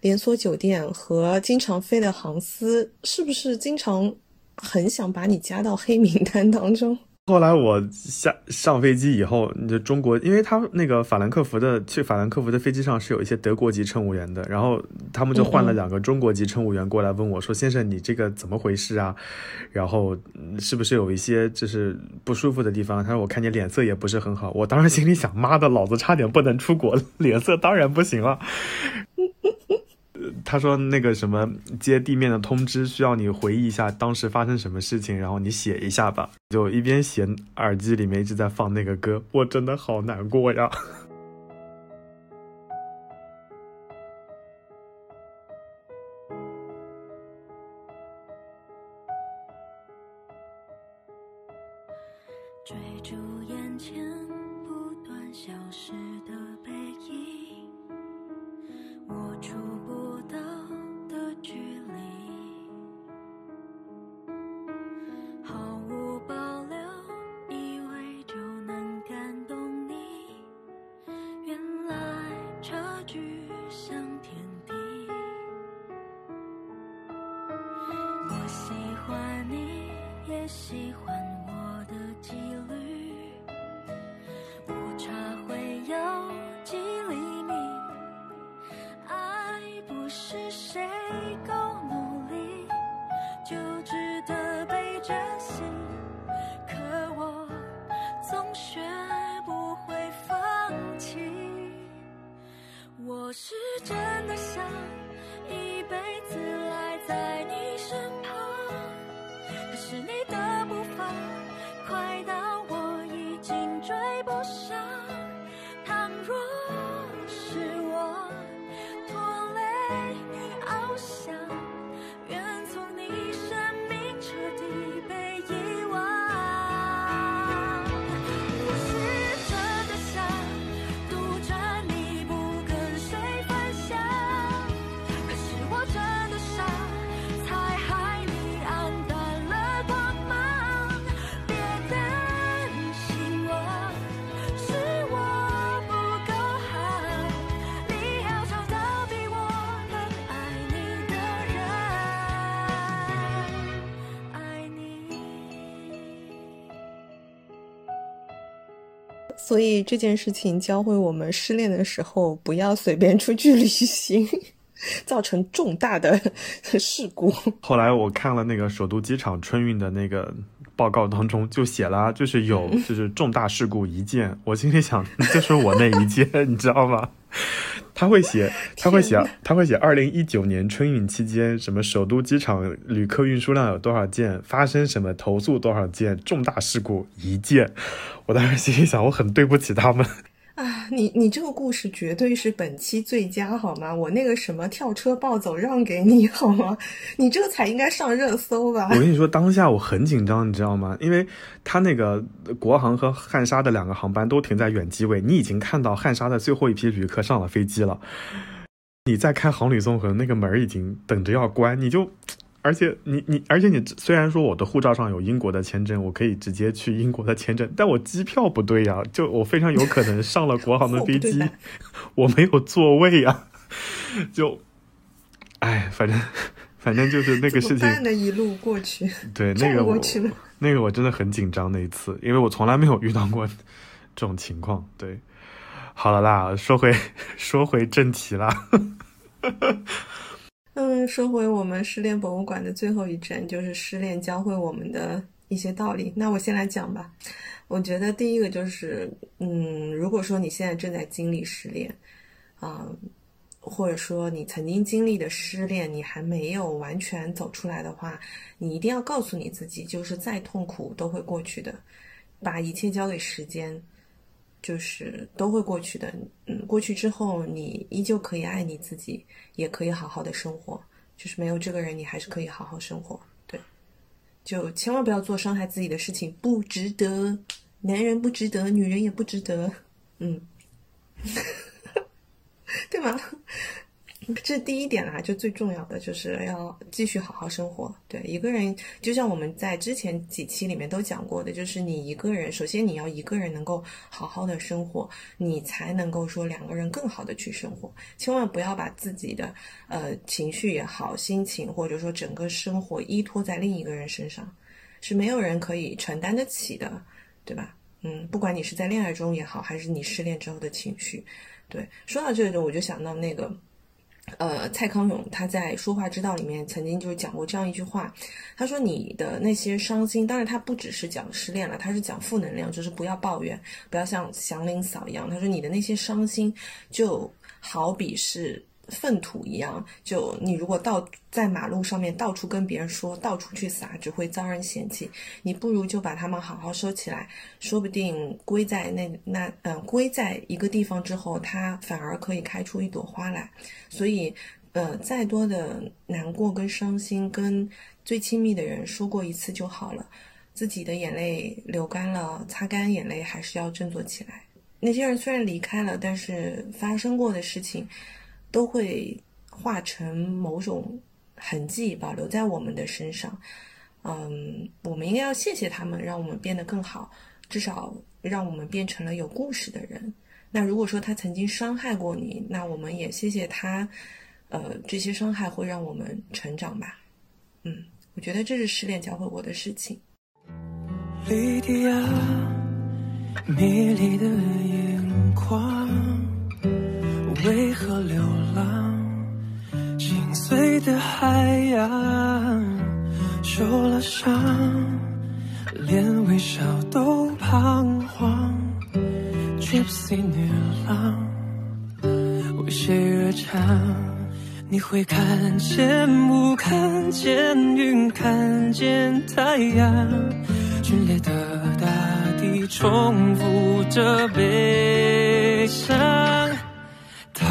连锁酒店和经常飞的航司，是不是经常很想把你加到黑名单当中？后来我下上飞机以后，就中国，因为他那个法兰克福的去法兰克福的飞机上是有一些德国籍乘务员的，然后他们就换了两个中国籍乘务员过来问我说：“先生，你这个怎么回事啊？然后嗯是不是有一些就是不舒服的地方？”他说：“我看你脸色也不是很好。”我当时心里想：“妈的，老子差点不能出国，脸色当然不行了。”他说那个什么接地面的通知需要你回忆一下当时发生什么事情，然后你写一下吧。就一边写，耳机里面一直在放那个歌，我真的好难过呀。谁够所以这件事情教会我们，失恋的时候不要随便出去旅行，造成重大的 事故。后来我看了那个首都机场春运的那个报告当中，就写了，就是有就是重大事故一件。我心里想，就是我那一件，你知道吗？他会写，他会写，他会写，二零一九年春运期间，什么首都机场旅客运输量有多少件，发生什么投诉多少件，重大事故一件。我当时心里想，我很对不起他们。你你这个故事绝对是本期最佳，好吗？我那个什么跳车暴走让给你，好吗？你这个才应该上热搜吧我？跟你说，当下我很紧张，你知道吗？因为他那个国航和汉莎的两个航班都停在远机位，你已经看到汉莎的最后一批旅客上了飞机了。你再开航旅纵横，那个门已经等着要关，你就，而且你你，而且你虽然说我的护照上有英国的签证，我可以直接去英国的签证，但我机票不对呀，就我非常有可能上了国航的 飞机我没有座位呀，就，哎，反正反正就是那个事情？一路过去，对，那 个我去了。那个我真的很紧张那一次，因为我从来没有遇到过这种情况。对，好了啦，说回 说回正题啦。说回我们失恋博物馆的最后一站，就是失恋教会我们的一些道理。那我先来讲吧。我觉得第一个就是，嗯，如果说你现在正在经历失恋，啊、或者说你曾经经历的失恋，你还没有完全走出来的话，你一定要告诉你自己，就是再痛苦都会过去的，把一切交给时间，就是都会过去的。嗯，过去之后，你依旧可以爱你自己，也可以好好的生活。就是没有这个人，你还是可以好好生活。对，就千万不要做伤害自己的事情，不值得。男人不值得，女人也不值得。嗯。对吗？这第一点啊，就最重要的就是要继续好好生活。对一个人，就像我们在之前几期里面都讲过的，就是你一个人，首先你要一个人能够好好的生活，你才能够说两个人更好的去生活。千万不要把自己的呃情绪也好、心情或者说整个生活依托在另一个人身上，是没有人可以承担得起的，对吧？嗯，不管你是在恋爱中也好，还是你失恋之后的情绪。对，说到这个，我就想到那个，呃，蔡康永他在《说话之道》里面曾经就讲过这样一句话，他说：“你的那些伤心，当然他不只是讲失恋了，他是讲负能量，就是不要抱怨，不要像祥林嫂一样。他说你的那些伤心，就好比是。”粪土一样，就你如果到在马路上面到处跟别人说，到处去撒，只会遭人嫌弃。你不如就把它们好好收起来，说不定归在那那嗯归在一个地方之后，它反而可以开出一朵花来。所以，呃，再多的难过跟伤心，跟最亲密的人说过一次就好了。自己的眼泪流干了，擦干眼泪，还是要振作起来。那些人虽然离开了，但是发生过的事情。都会化成某种痕迹，保留在我们的身上。嗯，我们应该要谢谢他们，让我们变得更好，至少让我们变成了有故事的人。那如果说他曾经伤害过你，那我们也谢谢他。呃，这些伤害会让我们成长吧。嗯，我觉得这是失恋教会我的事情。莉迪亚，迷离的眼眶。为何流浪？心碎的海洋，受了伤，连微笑都彷徨。Gypsy 女郎，为谁而唱？你会看见雾看见云，看见太阳，剧烈的大地重复着悲伤。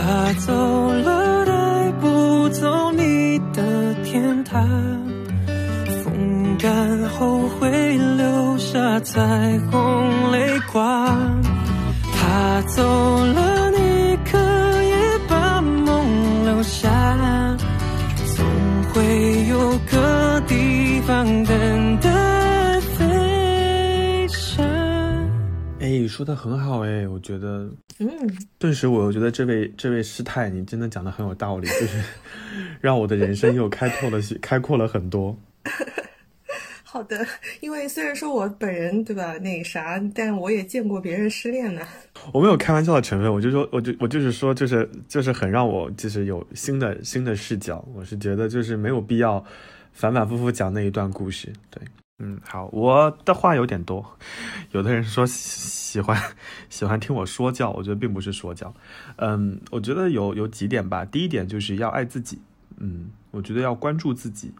他走了，带不走你的天堂。风干后会留下彩虹泪光。他走了，你可以把梦留下。总会有个地方等待飞翔。哎，说的很好哎，我觉得。嗯，顿时我又觉得这位这位师太，你真的讲的很有道理，就是 让我的人生又开拓了开阔了很多。好的，因为虽然说我本人对吧那啥，但我也见过别人失恋呢。我没有开玩笑的成分，我就说，我就我就是说，就是就是很让我就是有新的新的视角。我是觉得就是没有必要反反复复讲那一段故事。对，嗯，好，我的话有点多，有的人说。喜欢喜欢听我说教，我觉得并不是说教，嗯，我觉得有有几点吧。第一点就是要爱自己，嗯，我觉得要关注自己，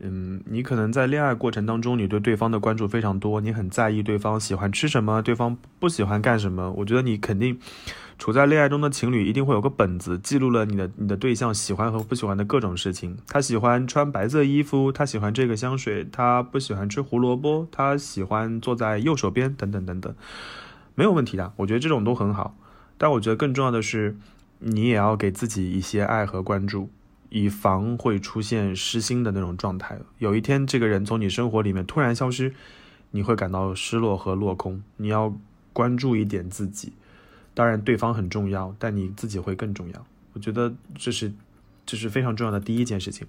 嗯，你可能在恋爱过程当中，你对对方的关注非常多，你很在意对方喜欢吃什么，对方不喜欢干什么。我觉得你肯定处在恋爱中的情侣一定会有个本子，记录了你的你的对象喜欢和不喜欢的各种事情。他喜欢穿白色衣服，他喜欢这个香水，他不喜欢吃胡萝卜，他喜欢坐在右手边，等等等等。没有问题的，我觉得这种都很好。但我觉得更重要的是，你也要给自己一些爱和关注，以防会出现失心的那种状态。有一天，这个人从你生活里面突然消失，你会感到失落和落空。你要关注一点自己，当然对方很重要，但你自己会更重要。我觉得这是这是非常重要的第一件事情。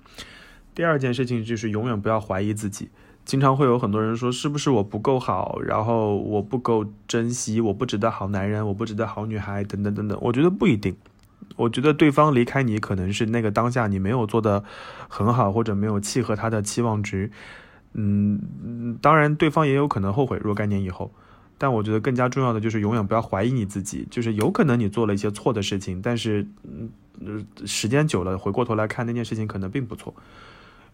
第二件事情就是永远不要怀疑自己。经常会有很多人说，是不是我不够好，然后我不够珍惜，我不值得好男人，我不值得好女孩，等等等等。我觉得不一定，我觉得对方离开你，可能是那个当下你没有做的很好，或者没有契合他的期望值。嗯，当然对方也有可能后悔若干年以后。但我觉得更加重要的就是永远不要怀疑你自己，就是有可能你做了一些错的事情，但是嗯时间久了回过头来看那件事情可能并不错。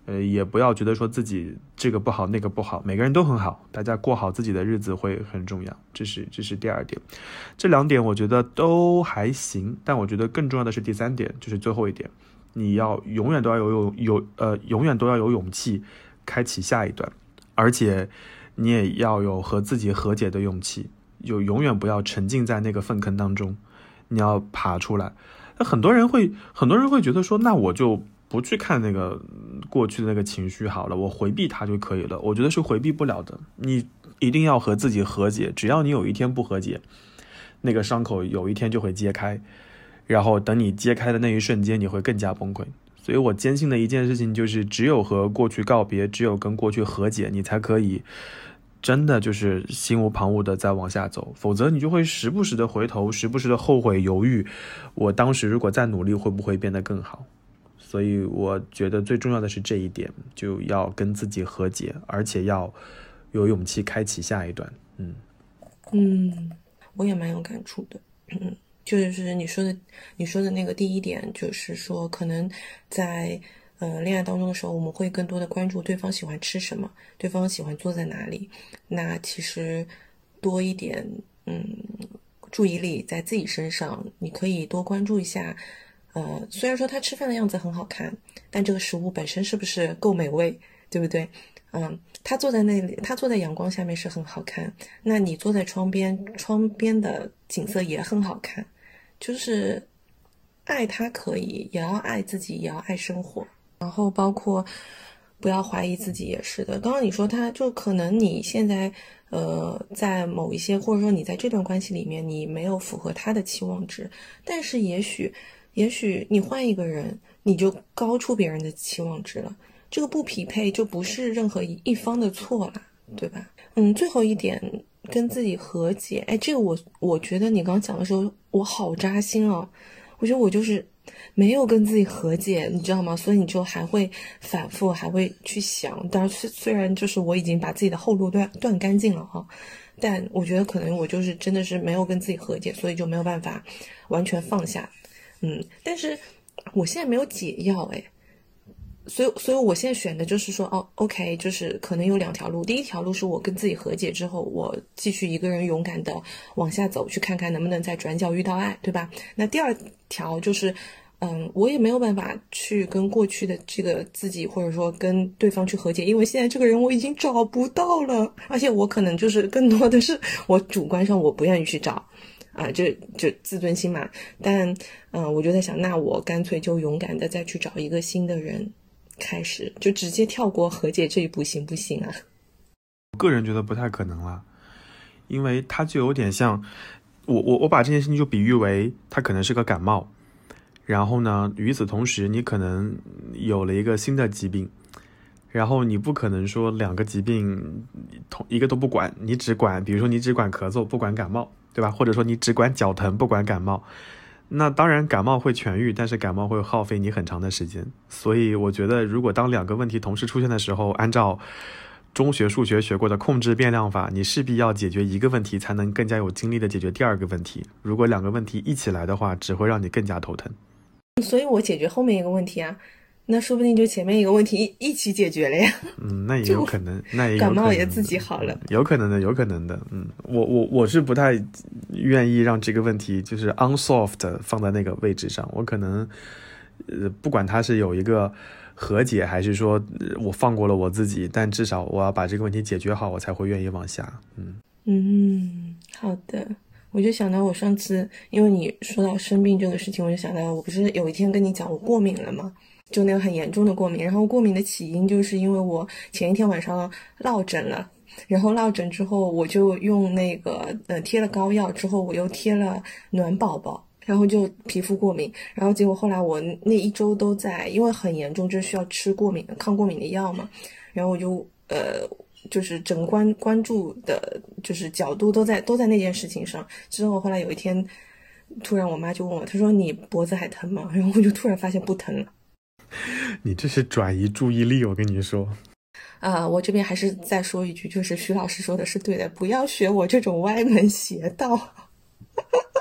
呃，也不要觉得说自己这个不好那个不好，每个人都很好，大家过好自己的日子会很重要。这是这是第二点，这两点我觉得都还行，但我觉得更重要的是第三点，就是最后一点，你要永远都要有有有呃，永远都要有勇气开启下一段，而且你也要有和自己和解的勇气，就永远不要沉浸在那个粪坑当中，你要爬出来。那很多人会很多人会觉得说，那我就。不去看那个过去的那个情绪好了，我回避它就可以了。我觉得是回避不了的，你一定要和自己和解。只要你有一天不和解，那个伤口有一天就会揭开，然后等你揭开的那一瞬间，你会更加崩溃。所以我坚信的一件事情就是，只有和过去告别，只有跟过去和解，你才可以真的就是心无旁骛的在往下走。否则你就会时不时的回头，时不时的后悔犹豫。我当时如果再努力，会不会变得更好？所以我觉得最重要的是这一点，就要跟自己和解，而且要有勇气开启下一段。嗯嗯，我也蛮有感触的。嗯，就是你说的，你说的那个第一点，就是说可能在呃恋爱当中的时候，我们会更多的关注对方喜欢吃什么，对方喜欢坐在哪里。那其实多一点嗯注意力在自己身上，你可以多关注一下。呃，虽然说他吃饭的样子很好看，但这个食物本身是不是够美味，对不对？嗯，他坐在那里，他坐在阳光下面是很好看。那你坐在窗边，窗边的景色也很好看。就是爱他可以，也要爱自己，也要爱生活。然后包括不要怀疑自己也是的。刚刚你说他就可能你现在呃在某一些或者说你在这段关系里面你没有符合他的期望值，但是也许。也许你换一个人，你就高出别人的期望值了。这个不匹配就不是任何一方的错了，对吧？嗯，最后一点跟自己和解。哎，这个我我觉得你刚讲的时候，我好扎心哦。我觉得我就是没有跟自己和解，你知道吗？所以你就还会反复，还会去想。当然，虽虽然就是我已经把自己的后路断断干净了哈，但我觉得可能我就是真的是没有跟自己和解，所以就没有办法完全放下。嗯，但是我现在没有解药哎，所以所以我现在选的就是说，哦，OK，就是可能有两条路。第一条路是我跟自己和解之后，我继续一个人勇敢的往下走，去看看能不能在转角遇到爱，对吧？那第二条就是，嗯，我也没有办法去跟过去的这个自己，或者说跟对方去和解，因为现在这个人我已经找不到了，而且我可能就是更多的是我主观上我不愿意去找。啊，就就自尊心嘛，但嗯，我就在想，那我干脆就勇敢的再去找一个新的人，开始就直接跳过和解这一步，行不行啊？我个人觉得不太可能了，因为他就有点像我我我把这件事情就比喻为他可能是个感冒，然后呢，与此同时你可能有了一个新的疾病，然后你不可能说两个疾病同一个都不管，你只管，比如说你只管咳嗽，不管感冒。对吧？或者说你只管脚疼不管感冒，那当然感冒会痊愈，但是感冒会耗费你很长的时间。所以我觉得，如果当两个问题同时出现的时候，按照中学数学学过的控制变量法，你势必要解决一个问题，才能更加有精力的解决第二个问题。如果两个问题一起来的话，只会让你更加头疼。所以我解决后面一个问题啊。那说不定就前面一个问题一一起解决了呀。嗯，那也有可能，那也感冒也自己好了，有可能的，有可能的。嗯，我我我是不太愿意让这个问题就是 unsolved 放在那个位置上。我可能呃，不管他是有一个和解，还是说我放过了我自己，但至少我要把这个问题解决好，我才会愿意往下。嗯嗯，好的。我就想到我上次，因为你说到生病这个事情，我就想到我不是有一天跟你讲我过敏了吗？就那个很严重的过敏，然后过敏的起因就是因为我前一天晚上落枕了，然后落枕之后我就用那个呃贴了膏药，之后我又贴了暖宝宝，然后就皮肤过敏，然后结果后来我那一周都在，因为很严重，就需要吃过敏抗过敏的药嘛，然后我就呃就是整关关注的，就是角度都在都在那件事情上。之后后来有一天，突然我妈就问我，她说你脖子还疼吗？然后我就突然发现不疼了。你这是转移注意力，我跟你说。啊，我这边还是再说一句，就是徐老师说的是对的，不要学我这种歪门邪道。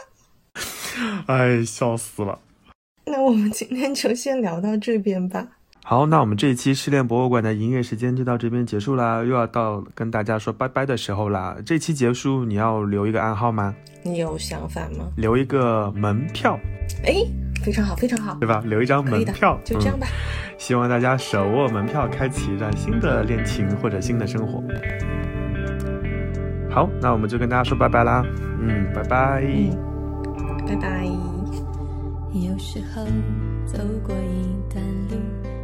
哎，笑死了。那我我们今天就先聊到这边吧。好，那我们这一期失恋博物馆的营业时间就到这边结束啦，又要到跟大家说拜拜的时候啦。这期结束你要留一个暗号吗？你有想法吗？留一个门票，哎，非常好，非常好，对吧？留一张门票，，就这样吧。嗯希望大家手握门票，开启一段新的恋情或者新的生活。好，那我们就跟大家说拜拜啦。嗯，拜拜。拜拜。有时候走过一段路，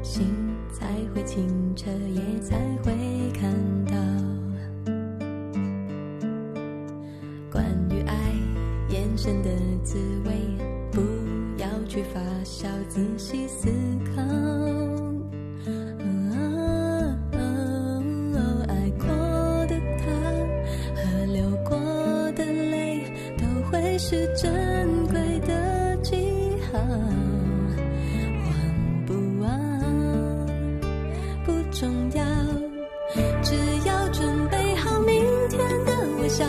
心才会清澈，也才会看到关于爱眼神的滋味。不要去发酵，仔细思考。是珍贵的记号。忘不忘不重要，只要准备好明天的微笑。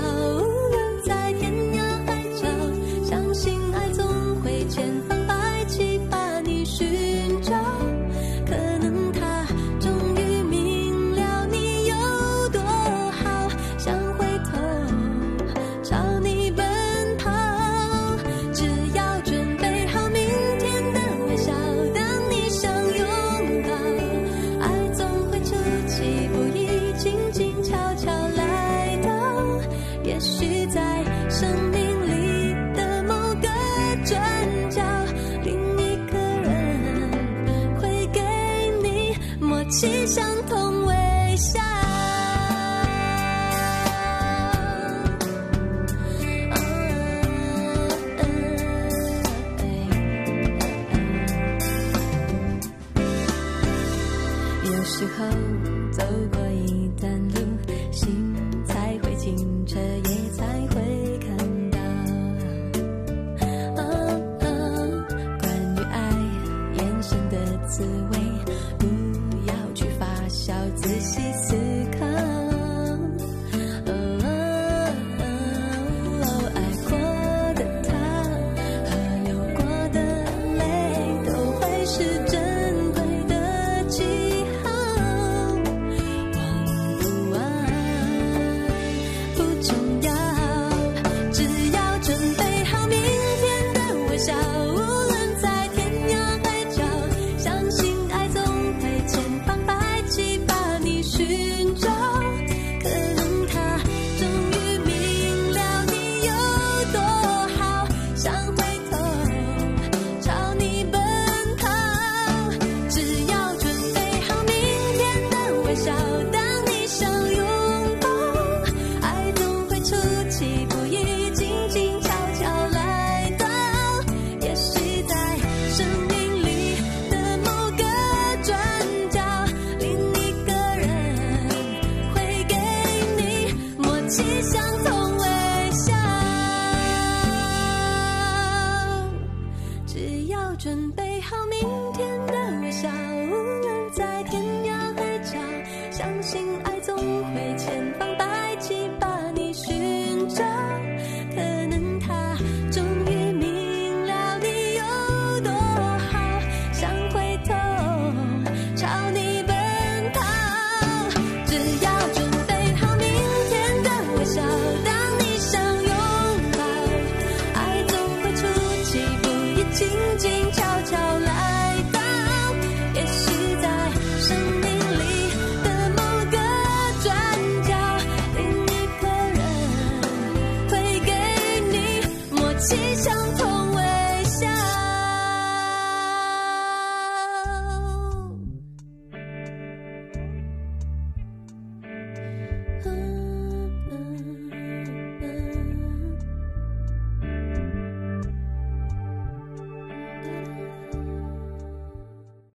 后走过一段路，心才会清澈，也才会看到。哦哦关于爱延伸的滋味，不要去发酵，仔细